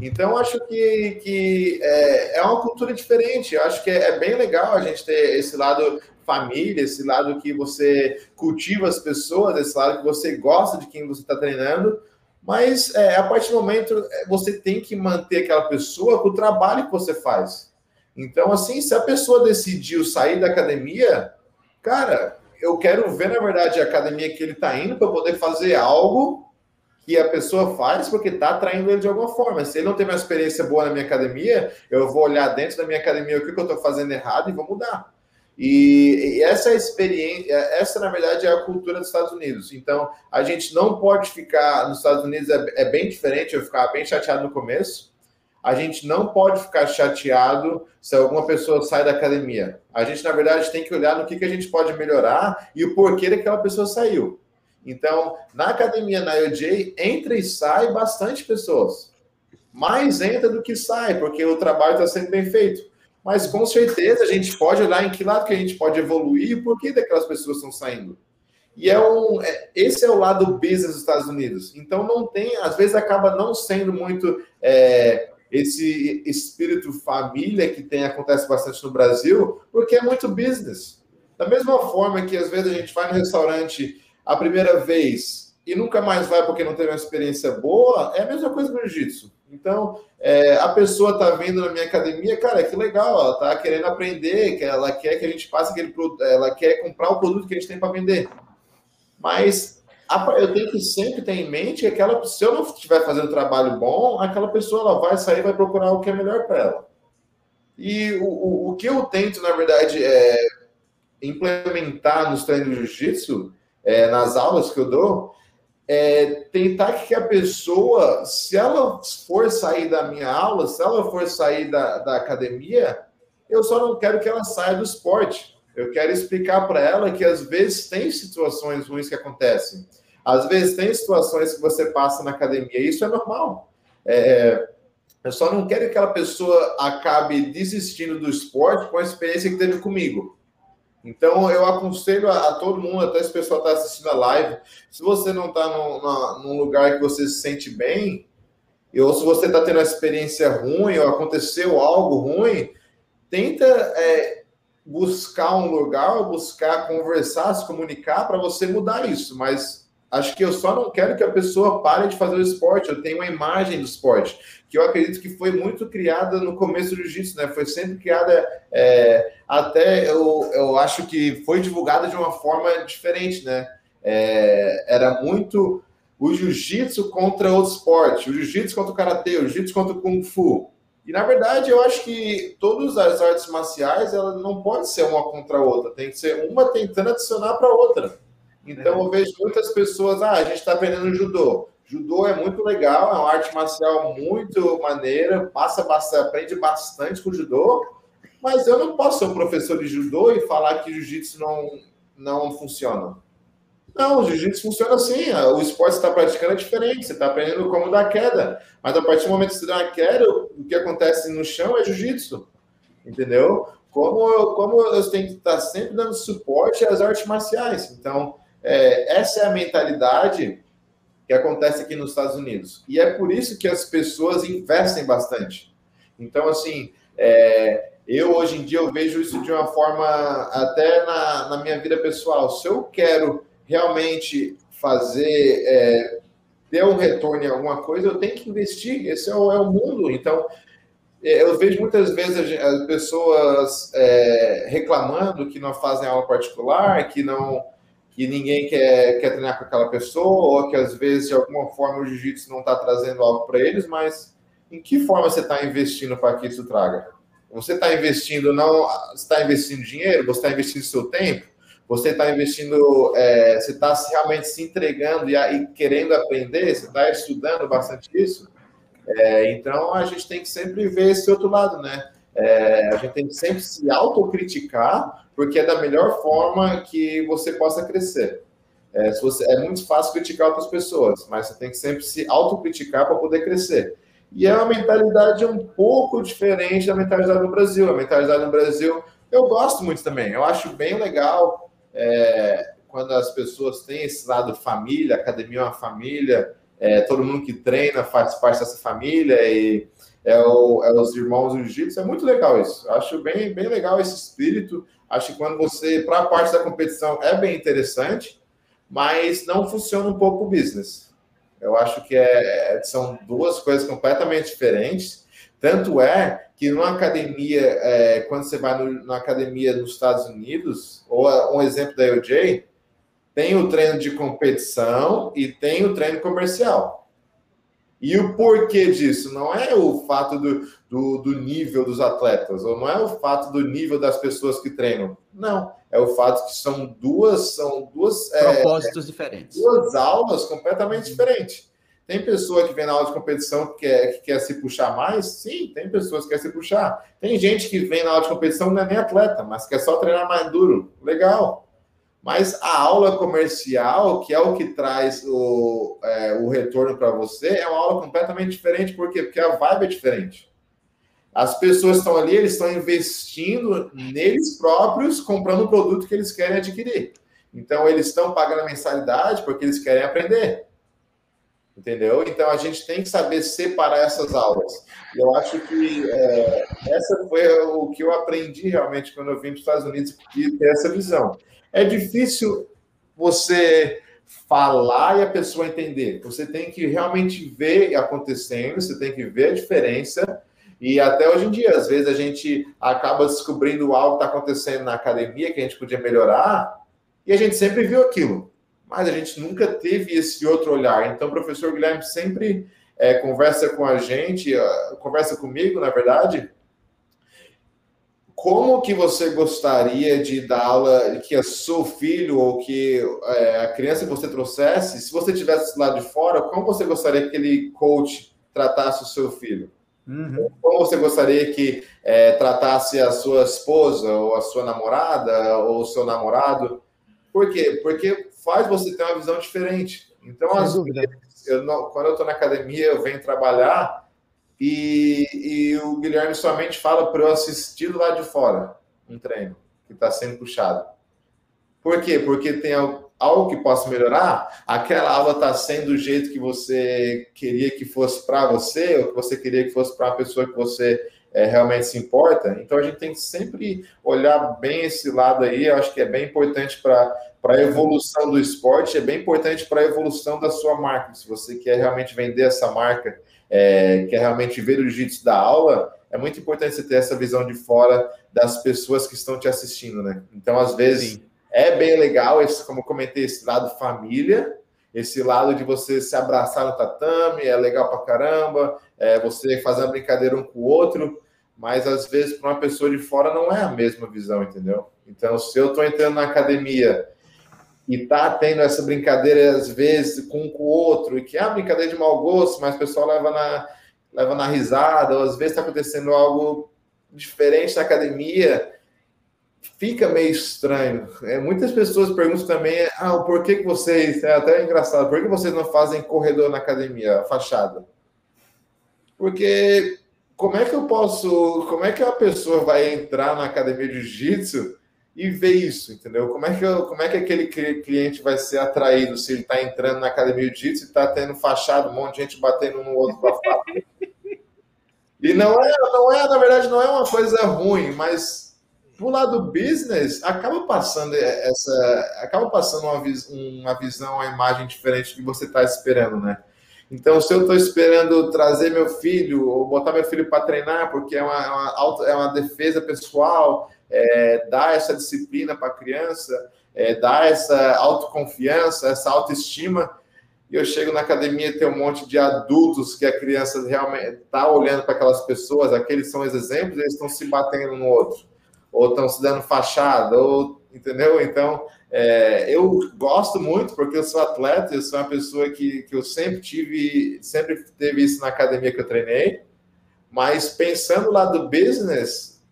Então, acho que, que é, é uma cultura diferente. Eu acho que é, é bem legal a gente ter esse lado família, esse lado que você cultiva as pessoas, esse lado que você gosta de quem você está treinando, mas é, a partir do momento é, você tem que manter aquela pessoa com o trabalho que você faz. Então, assim, se a pessoa decidiu sair da academia, cara, eu quero ver, na verdade, a academia que ele está indo para poder fazer algo que a pessoa faz porque está atraindo ele de alguma forma. Se ele não tem uma experiência boa na minha academia, eu vou olhar dentro da minha academia o que, que eu estou fazendo errado e vou mudar. E, e essa é experiência, essa na verdade é a cultura dos Estados Unidos. Então, a gente não pode ficar nos Estados Unidos é, é bem diferente. Eu ficava bem chateado no começo. A gente não pode ficar chateado se alguma pessoa sai da academia. A gente, na verdade, tem que olhar no que, que a gente pode melhorar e o porquê daquela pessoa saiu. Então, na academia, na IOJ, entra e sai bastante pessoas. Mais entra do que sai, porque o trabalho está sendo bem feito. Mas com certeza a gente pode olhar em que lado que a gente pode evoluir e por que daquelas pessoas estão saindo. E é um, é, esse é o lado business dos Estados Unidos. Então não tem, às vezes acaba não sendo muito é, esse espírito família que tem acontece bastante no Brasil, porque é muito business. Da mesma forma que às vezes a gente vai no restaurante a primeira vez e nunca mais vai porque não teve uma experiência boa, é a mesma coisa com o jiu-jitsu. Então, é, a pessoa está vindo na minha academia, cara, que legal, ela está querendo aprender, que ela quer que a gente passe aquele produto, ela quer comprar o produto que a gente tem para vender. Mas eu tenho que sempre ter em mente que aquela, se eu não estiver fazendo trabalho bom, aquela pessoa ela vai sair vai procurar o que é melhor para ela. E o, o, o, que eu tento, na verdade, é implementar nos treinos de jiu-jitsu, é, nas aulas que eu dou, é, tentar que a pessoa, se ela for sair da minha aula, se ela for sair da, da academia, eu só não quero que ela saia do esporte. Eu quero explicar para ela que às vezes tem situações ruins que acontecem. Às vezes tem situações que você passa na academia, e isso é normal. É, eu só não quero que aquela pessoa acabe desistindo do esporte com a experiência que teve comigo. Então, eu aconselho a, a, todo mundo, até se o pessoal está assistindo a live, se você não está num, lugar que você se sente bem, ou se você está tendo uma experiência ruim, ou aconteceu algo ruim, tenta é, buscar um lugar, buscar conversar, se comunicar para você mudar isso. Mas acho que eu só não quero que a pessoa pare de fazer o esporte. Eu tenho uma imagem do esporte que eu acredito que foi muito criada no começo do jiu-jitsu, né? Foi sempre criada, é, até eu, eu acho que foi divulgada de uma forma diferente, né? É, era muito o jiu-jitsu contra outro esporte, o jiu-jitsu contra o karatê, o jiu-jitsu contra o kung fu. E na verdade, eu acho que todas as artes marciais, ela não pode ser uma contra a outra, tem que ser uma tentando adicionar para a outra. Então, eu vejo muitas pessoas, ah, a gente está aprendendo judô. Judô é muito legal, é uma arte marcial muito maneira, passa bastante, aprende bastante com judô, mas eu não posso ser um professor de judô e falar que jiu-jitsu não, não funciona. Não, o jiu-jitsu funciona assim. O esporte que você está praticando é diferente. Você está aprendendo como dar queda. Mas a partir do momento que você dá uma queda, o que acontece no chão é jiu-jitsu. Entendeu? Como como eu tenho que estar sempre dando suporte às artes marciais. Então, é, essa é a mentalidade que acontece aqui nos Estados Unidos. E é por isso que as pessoas investem bastante. Então, assim, é, eu hoje em dia eu vejo isso de uma forma até na, na minha vida pessoal. Se eu quero realmente fazer é, ter um retorno em alguma coisa, eu tenho que investir. Esse é o, é o mundo. Então, é, eu vejo muitas vezes as pessoas é, reclamando que não fazem aula particular, que não que ninguém quer, quer treinar com aquela pessoa, ou que às vezes, de alguma forma, o jiu-jitsu não está trazendo algo para eles, mas em que forma você está investindo para que isso traga? Você está investindo, não está investindo dinheiro, você está investindo seu tempo, você está investindo, é, você está realmente se entregando e, e querendo aprender, você está estudando bastante isso. É, então a gente tem que sempre ver esse outro lado, né? É, a gente tem que sempre se autocriticar porque é da melhor forma que você possa crescer. É, se você, é muito fácil criticar outras pessoas, mas você tem que sempre se autocriticar para poder crescer. E é uma mentalidade um pouco diferente da mentalidade do Brasil. A mentalidade do Brasil eu gosto muito também. Eu acho bem legal é, quando as pessoas têm esse lado família, academia é uma família, é, todo mundo que treina faz parte dessa família e é, o, é os irmãos do jiu-jitsu. É muito legal isso. Acho bem, bem legal esse espírito. Acho que quando você, para a parte da competição, é bem interessante, mas não funciona um pouco o business. Eu acho que é, são duas coisas completamente diferentes. Tanto é que numa academia, é, quando você vai na academia nos Estados Unidos, ou um exemplo da UJ, tem o treino de competição e tem o treino comercial. E o porquê disso? Não é o fato do, do, do, nível dos atletas, ou não é o fato do nível das pessoas que treinam. Não, é o fato que são duas, são duas é, propósitos é, diferentes. Duas aulas completamente diferentes. Tem pessoa que vem na aula de competição que quer, que quer se puxar mais? Sim, tem pessoas que querem se puxar. Tem gente que vem na aula de competição não é nem atleta, mas quer só treinar mais duro. Legal. Mas a aula comercial, que é o que traz o, é, o retorno para você, é uma aula completamente diferente. Por quê? Porque a vibe é diferente. As pessoas estão ali, eles estão investindo neles próprios, comprando o produto que eles querem adquirir. Então, eles estão pagando a mensalidade porque eles querem aprender. Entendeu? Então, a gente tem que saber separar essas aulas. Eu acho que é, essa foi o que eu aprendi realmente quando eu vim para os Estados Unidos e ter essa visão. É difícil você falar e a pessoa entender. Você tem que realmente ver acontecendo, você tem que ver a diferença. E até hoje em dia, às vezes a gente acaba descobrindo algo que está acontecendo na academia que a gente podia melhorar, e a gente sempre viu aquilo, mas a gente nunca teve esse outro olhar. Então, o professor Guilherme sempre é, conversa com a gente, uh, conversa comigo, na verdade, como que você gostaria de dar aula que a seu filho ou que é, a criança que você trouxesse, se você tivesse lá de fora, como você gostaria que aquele coach tratasse o seu filho? Uhum. Como você gostaria que é, tratasse a sua esposa ou a sua namorada ou o seu namorado? Por quê? Porque faz você ter uma visão diferente. Então, às vezes, eu não, quando eu estou na academia, eu venho trabalhar, e, e o Guilherme somente fala para eu assistir lá de fora um treino que está sendo puxado. Por quê? Porque tem algo que possa melhorar. Aquela aula está sendo do jeito que você queria que fosse para você, ou que você queria que fosse para uma pessoa que você é, realmente se importa. Então a gente tem que sempre olhar bem esse lado aí. Eu acho que é bem importante para a evolução do esporte, é bem importante para a evolução da sua marca. Se você quer realmente vender essa marca é, quer realmente ver o jiu-jitsu da aula, é muito importante você ter essa visão de fora das pessoas que estão te assistindo, né? Então, às vezes, Sim. é bem legal, esse, como eu comentei, esse lado família, esse lado de você se abraçar no tatame, é legal pra caramba, é você fazer uma brincadeira um com o outro, mas às vezes para uma pessoa de fora não é a mesma visão, entendeu? Então, se eu estou entrando na academia e tá tendo essa brincadeira às vezes com um com o outro, e que é uma brincadeira de mau gosto, mas o pessoal leva na, leva na risada, ou às vezes está acontecendo algo diferente na academia, fica meio estranho. É, muitas pessoas perguntam também, ah, por que, que vocês, é até engraçado, por que vocês não fazem corredor na academia, fachada? Porque como é que eu posso, como é que a pessoa vai entrar na academia de jiu-jitsu e ver isso, entendeu? Como é que, eu, como é que aquele cliente vai ser atraído se ele está entrando na academia de jiu-jitsu e está tendo fachado, um monte de gente batendo um no outro para fora? E não é, não é, na verdade, não é uma coisa ruim, mas pro lado business acaba passando essa, acaba passando uma, uma visão, uma imagem diferente do que você está esperando, né? Então, se eu estou esperando trazer meu filho ou botar meu filho para treinar, porque é uma, é uma, é uma defesa pessoal, é, dar essa disciplina para a criança, é, dar essa autoconfiança, essa autoestima. E eu chego na academia e tem um monte de adultos que a criança realmente está olhando para aquelas pessoas, aqueles são os exemplos, eles estão se batendo no outro, ou estão se dando fachada, ou entendeu? Então, é, eu gosto muito porque eu sou atleta, eu sou uma pessoa que, que eu sempre tive, sempre teve isso na academia que eu treinei, mas pensando lá do business,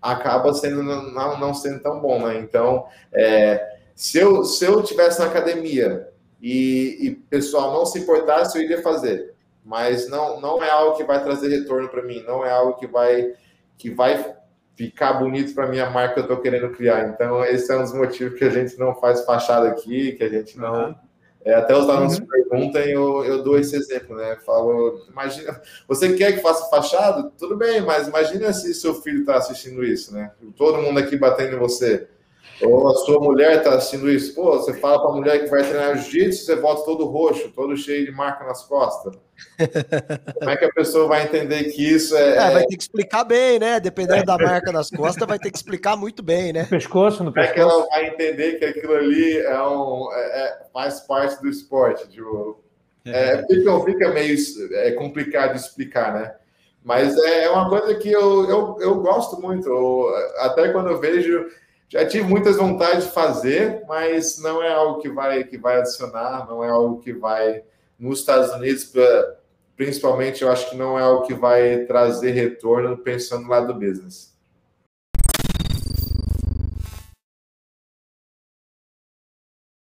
acaba sendo não, não sendo tão bom, né? Então, é, se, eu, se eu tivesse na academia e o pessoal não se importasse, eu iria fazer. Mas não, não é algo que vai trazer retorno para mim, não é algo que vai, que vai ficar bonito para minha marca que eu estou querendo criar. Então, esse é um dos motivos que a gente não faz fachada aqui, que a gente não. É, até os alunos uhum. perguntam, eu, eu dou esse exemplo, né? Falo, imagina, você quer que faça fachada? Tudo bem, mas imagina se seu filho está assistindo isso, né? Todo mundo aqui batendo em você. Ou a sua mulher está assistindo isso. Pô, você fala para a mulher que vai treinar jiu-jitsu, você volta todo roxo, todo cheio de marca nas costas. Como é que a pessoa vai entender que isso é. é vai ter que explicar bem, né? Dependendo da marca nas costas, vai ter que explicar muito bem, né? No pescoço, no pescoço. Como é que ela vai entender que aquilo ali é um, é, é faz parte do esporte? Tipo, é, fica, fica meio é complicado de explicar, né? Mas é, é uma coisa que eu, eu, eu gosto muito. Eu, até quando eu vejo já tive muitas vontades de fazer, mas não é algo que vai que vai adicionar, não é algo que vai nos Estados Unidos, principalmente, eu acho que não é algo que vai trazer retorno pensando lá do business.